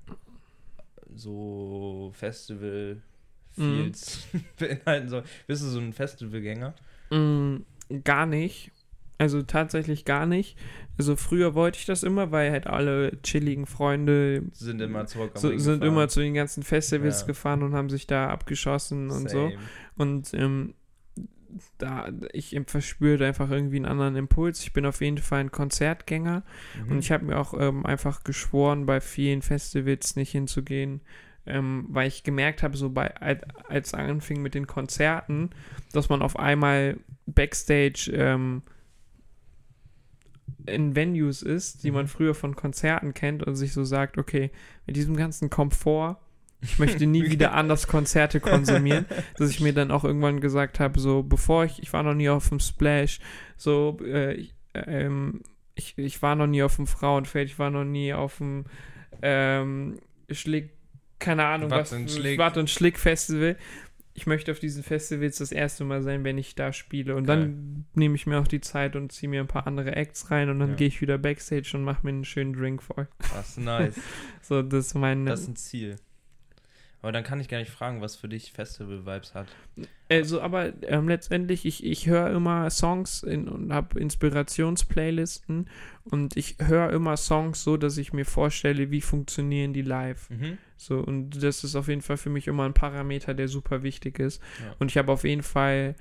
so Festival Mhm. Fields [laughs] beinhalten sollen. Bist du so ein Festivalgänger? Mm, gar nicht. Also tatsächlich gar nicht. Also früher wollte ich das immer, weil halt alle chilligen Freunde Sind immer zurück am so, sind immer zu den ganzen Festivals Ja. gefahren und haben sich da abgeschossen und so. Same. Und ähm, da ich verspüre einfach irgendwie einen anderen Impuls. Ich bin auf jeden Fall ein Konzertgänger Mhm. und ich habe mir auch ähm, einfach geschworen, bei vielen Festivals nicht hinzugehen, ähm, weil ich gemerkt habe, so bei als, als anfing mit den Konzerten, dass man auf einmal Backstage ähm, in Venues ist, die man Mhm. früher von Konzerten kennt und sich so sagt, okay, mit diesem ganzen Komfort, ich möchte nie [laughs] wieder anders Konzerte konsumieren, dass ich mir dann auch irgendwann gesagt habe, so bevor ich, ich war noch nie auf dem Splash, so äh, ich, ähm, ich, ich war noch nie auf dem Frauenfeld, ich war noch nie auf dem ähm, Schlick, keine Ahnung, Watt was, und Schlick. Watt und Schlick Festival. Ich möchte auf diesen Festivals das erste Mal sein, wenn ich da spiele. Und Geil. dann nehme ich mir auch die Zeit und ziehe mir ein paar andere Acts rein und dann Ja. gehe ich wieder Backstage und mache mir einen schönen Drink voll. Das ist nice. [laughs] So, das ist mein. Das ist ein Ziel. Aber dann kann ich gar nicht fragen, was für dich Festival-Vibes hat. Also, aber ähm, letztendlich, ich, ich höre immer Songs in, und habe Inspirationsplaylisten und ich höre immer Songs so, dass ich mir vorstelle, wie funktionieren die live. Mhm. So, und das ist auf jeden Fall für mich immer ein Parameter, der super wichtig ist. Ja. Und ich habe auf jeden Fall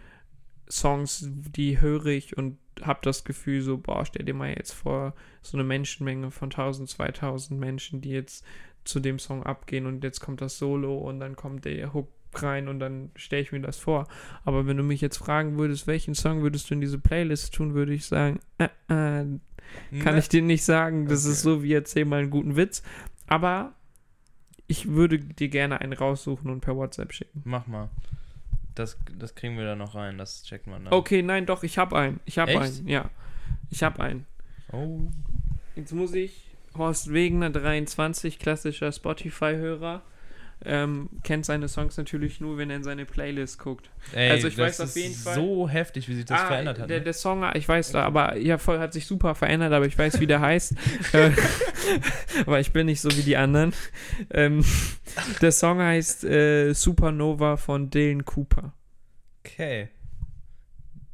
Songs, die höre ich und habe das Gefühl so, boah, stell dir mal jetzt vor, so eine Menschenmenge von 1000, 2000 Menschen, die jetzt zu dem Song abgehen und jetzt kommt das Solo und dann kommt der Hook rein und dann stelle ich mir das vor. Aber wenn du mich jetzt fragen würdest, welchen Song würdest du in diese Playlist tun, würde ich sagen, äh, äh, kann Ne? ich dir nicht sagen. Das Okay. ist so wie erzähl mal einen guten Witz. Aber ich würde dir gerne einen raussuchen und per WhatsApp schicken. Mach mal. Das, das kriegen wir da noch rein, das checkt man dann. Okay, nein, doch, ich habe einen. Ich habe einen, ja. Ich habe einen. Oh. Jetzt muss ich, Horst Wegener 23, klassischer Spotify-Hörer, ähm, kennt seine Songs natürlich nur, wenn er in seine Playlist guckt. Ey, Also ich das weiß auf ist jeden Fall- so heftig, wie sich das Ah, verändert hat. Der, ne? der Song, ich weiß da, aber ja, voll hat sich super verändert, aber ich weiß, wie der heißt. [laughs] Äh, [laughs] aber ich bin nicht so wie die anderen. Ähm, der Song heißt äh, Supernova von Dylan Cooper. Okay.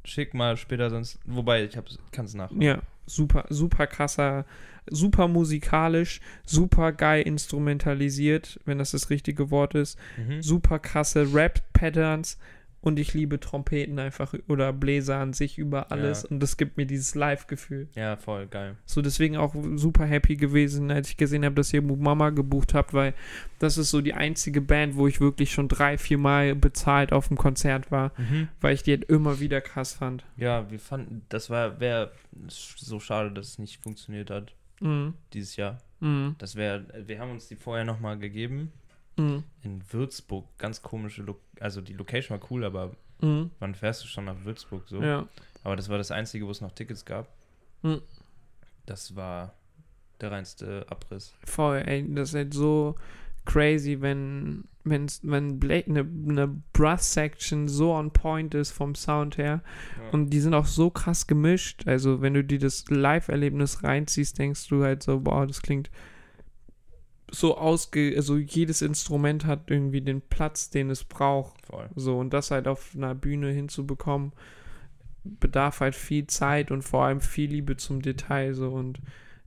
Schick mal später sonst. Wobei, ich kann es nachher. Ja, super, super krasser, super musikalisch, super geil instrumentalisiert, wenn das das richtige Wort ist. Mhm. Super krasse Rap-Patterns und ich liebe Trompeten einfach oder Bläser an sich über alles Ja. und das gibt mir dieses Live-Gefühl. Ja, voll geil. So deswegen auch super happy gewesen, als ich gesehen habe, dass ihr Mama gebucht habt, weil das ist so die einzige Band, wo ich wirklich schon drei, vier Mal bezahlt auf dem Konzert war, Mhm. weil ich die halt immer wieder krass fand. Ja, wir fanden, das war, wäre so schade, dass es nicht funktioniert hat Mhm. dieses Jahr. Mhm. Das wäre, wir haben uns die vorher nochmal gegeben. Mhm. In Würzburg, ganz komische, Lo also die Location war cool, aber Mhm. wann fährst du schon nach Würzburg so? Ja. Aber das war das Einzige, wo es noch Tickets gab. Mhm. Das war der reinste Abriss. Voll, ey, das ist halt so crazy, wenn wenn's, wenn eine ne Brass-Section so on point ist vom Sound her Ja. und die sind auch so krass gemischt, also wenn du dir das Live-Erlebnis reinziehst, denkst du halt so, boah, das klingt so ausge... also jedes Instrument hat irgendwie den Platz, den es braucht, Voll. so und das halt auf einer Bühne hinzubekommen, bedarf halt viel Zeit und vor allem viel Liebe zum Detail so und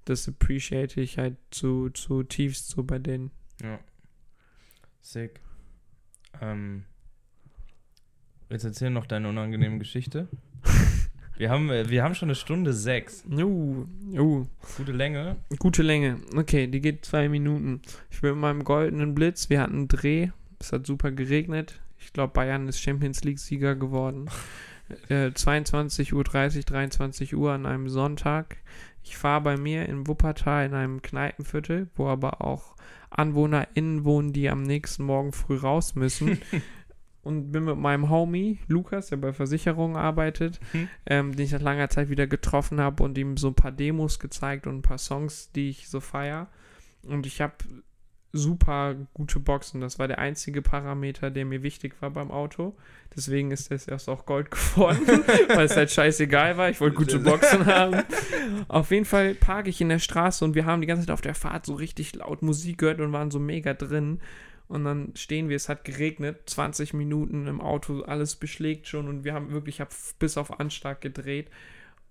das appreciate ich halt zu, zu tiefst so bei denen. Ja. Sick. Ähm, jetzt erzähl noch deine unangenehme Geschichte. [laughs] Wir haben, äh, wir haben schon eine Stunde sechs. Uh, uh, Gute Länge. gute Länge. Okay, die geht zwei Minuten. Ich bin mit meinem goldenen Blitz. Wir hatten einen Dreh. Es hat super geregnet. Ich glaube, Bayern ist Champions League-Sieger geworden. [laughs] Äh, 22.30 Uhr, 23 Uhr an einem Sonntag. Ich fahre bei mir in Wuppertal in einem Kneipenviertel, wo aber auch AnwohnerInnen wohnen, die am nächsten Morgen früh raus müssen. [laughs] und bin mit meinem Homie Lukas, der bei Versicherungen arbeitet, Mhm. ähm, den ich nach langer Zeit wieder getroffen habe und ihm so ein paar Demos gezeigt und ein paar Songs, die ich so feier. Und ich habe super gute Boxen. Das war der einzige Parameter, der mir wichtig war beim Auto. Deswegen ist das erst auch Gold [laughs] geworden, weil es halt scheißegal war. Ich wollte gute Boxen haben. Auf jeden Fall parke ich in der Straße und wir haben die ganze Zeit auf der Fahrt so richtig laut Musik gehört und waren so mega drin. Und dann stehen wir, es hat geregnet, 20 Minuten im Auto, alles beschlägt schon und wir haben wirklich, ich habe bis auf Anschlag gedreht.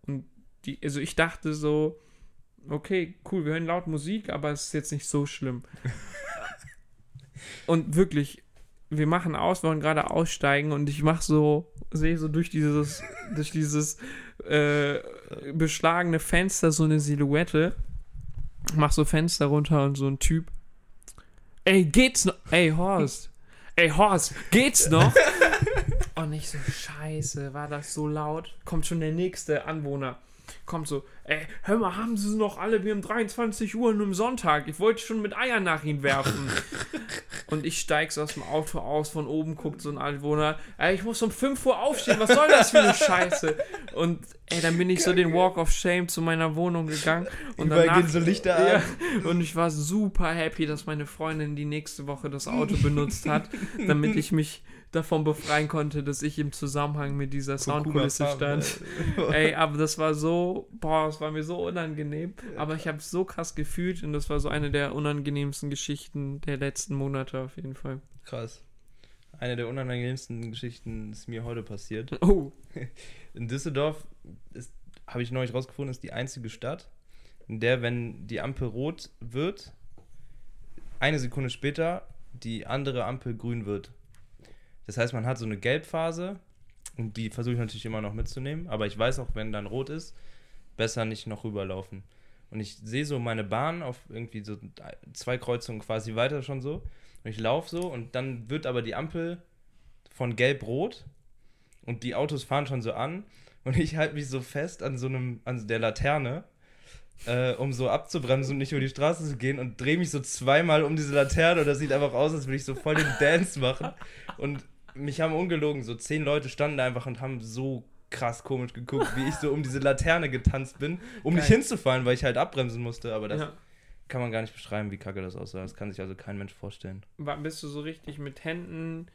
Und die, also ich dachte so, okay, cool, wir hören laut Musik, aber es ist jetzt nicht so schlimm. [laughs] und wirklich, wir machen aus, wollen gerade aussteigen und ich mache so, sehe so durch dieses, durch dieses äh, beschlagene Fenster so eine Silhouette, mach so Fenster runter und so ein Typ. Ey, geht's noch? Ey, Horst. Ey, Horst, geht's noch? Und [laughs] nicht so, scheiße, war das so laut? Kommt schon der nächste Anwohner. Kommt so, ey, hör mal, haben sie noch alle? Wir haben 23 Uhr und einem Sonntag. Ich wollte schon mit Eiern nach ihnen werfen. [laughs] und ich steig's aus dem Auto aus, von oben guckt so ein Altwohner, ey, ich muss um 5 Uhr aufstehen, was soll das für eine Scheiße? Und ey, dann bin ich so den Walk of Shame zu meiner Wohnung gegangen und Überall danach, gehen so Lichter an. ja, und ich war super happy, dass meine Freundin die nächste Woche das Auto benutzt hat, [laughs] damit ich mich davon befreien konnte, dass ich im Zusammenhang mit dieser Soundkulisse stand. Ey, [laughs] aber das war so, boah, das war mir so unangenehm. Aber ich habe es so krass gefühlt und das war so eine der unangenehmsten Geschichten der letzten Monate auf jeden Fall. Krass. Eine der unangenehmsten Geschichten ist mir heute passiert. [laughs] Oh, [laughs] In Düsseldorf habe ich neulich rausgefunden, ist die einzige Stadt, in der, wenn die Ampel rot wird, eine Sekunde später die andere Ampel grün wird. Das heißt, man hat so eine Gelbphase und die versuche ich natürlich immer noch mitzunehmen, aber ich weiß auch, wenn dann rot ist, besser nicht noch rüberlaufen. Und ich sehe so meine Bahn auf irgendwie so zwei Kreuzungen quasi weiter schon so. Und ich laufe so und dann wird aber die Ampel von gelb-rot und die Autos fahren schon so an und ich halte mich so fest an so einem, an der Laterne, äh, um so abzubremsen und nicht über die Straße zu gehen und drehe mich so zweimal um diese Laterne und das sieht einfach aus, als würde ich so voll den Dance machen. Und mich haben ungelogen, so zehn Leute standen da einfach und haben so krass komisch geguckt, wie ich so um diese Laterne getanzt bin, um nicht Geil. hinzufallen, weil ich halt abbremsen musste. Aber das ja. kann man gar nicht beschreiben, wie kacke das aussah. Das kann sich also kein Mensch vorstellen. Bist du so richtig mit Händen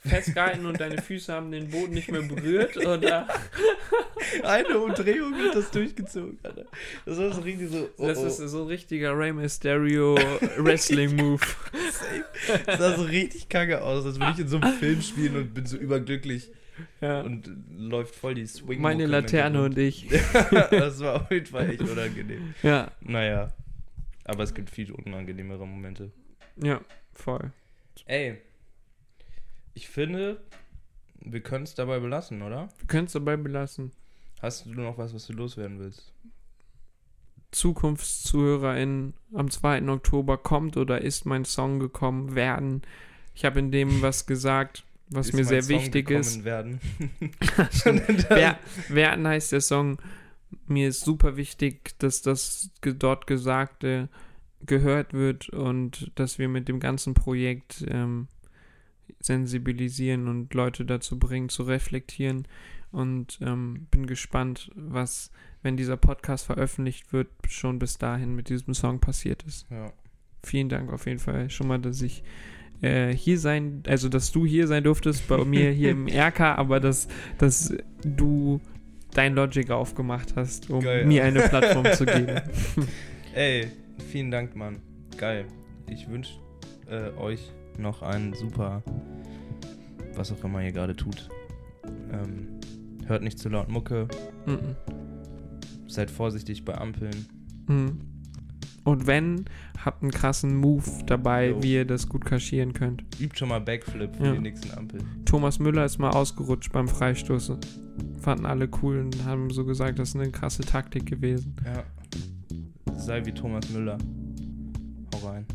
festgehalten und deine Füße haben den Boden nicht mehr berührt? Oder? [laughs] Eine Umdrehung wird das durchgezogen, Alter. Das war so richtig so. Oh, Das oh. ist so ein richtiger Rey Mysterio Wrestling [laughs] Move. Das sah so richtig kacke aus, als würde ich in so einem Film spielen und bin so überglücklich Ja. und läuft voll die swing Meine Laterne und ich. [laughs] Das war auf jeden Fall echt unangenehm. Ja, Naja. Aber es gibt viel unangenehmere Momente. ja, voll. Ey. Ich finde, wir können es dabei belassen, oder? Wir können es dabei belassen. Hast du noch was, was du loswerden willst? ZukunftszuhörerInnen am 2. Oktober kommt oder ist mein Song gekommen werden. Ich habe in dem was gesagt, was Ist mir sehr Song wichtig ist. Werden. [laughs] Wer, [laughs] werden heißt der Song. Mir ist super wichtig, dass das dort Gesagte gehört wird und dass wir mit dem ganzen Projekt ähm, sensibilisieren und Leute dazu bringen, zu reflektieren. Und ähm, bin gespannt, was, wenn dieser Podcast veröffentlicht wird, schon bis dahin mit diesem Song passiert ist. ja. Vielen Dank auf jeden Fall schon mal, dass ich äh, hier sein, also dass du hier sein durftest bei mir hier im [laughs] RK, aber dass, dass du dein Logic aufgemacht hast, um Geil. mir eine Plattform zu geben. [laughs] Ey, vielen Dank, Mann. Geil. Ich wünsche äh, euch noch einen super, was auch immer ihr gerade tut. Ähm, hört nicht zu laut Mucke. Mhm. Seid vorsichtig bei Ampeln. Mhm. Und wenn, habt einen krassen Move dabei, Jo. wie ihr das gut kaschieren könnt. Übt schon mal Backflip für Ja. die nächsten Ampeln. Thomas Müller ist mal ausgerutscht beim Freistoßen. Fanden alle cool und haben so gesagt, das ist eine krasse Taktik gewesen. Ja. Sei wie Thomas Müller. Hau rein.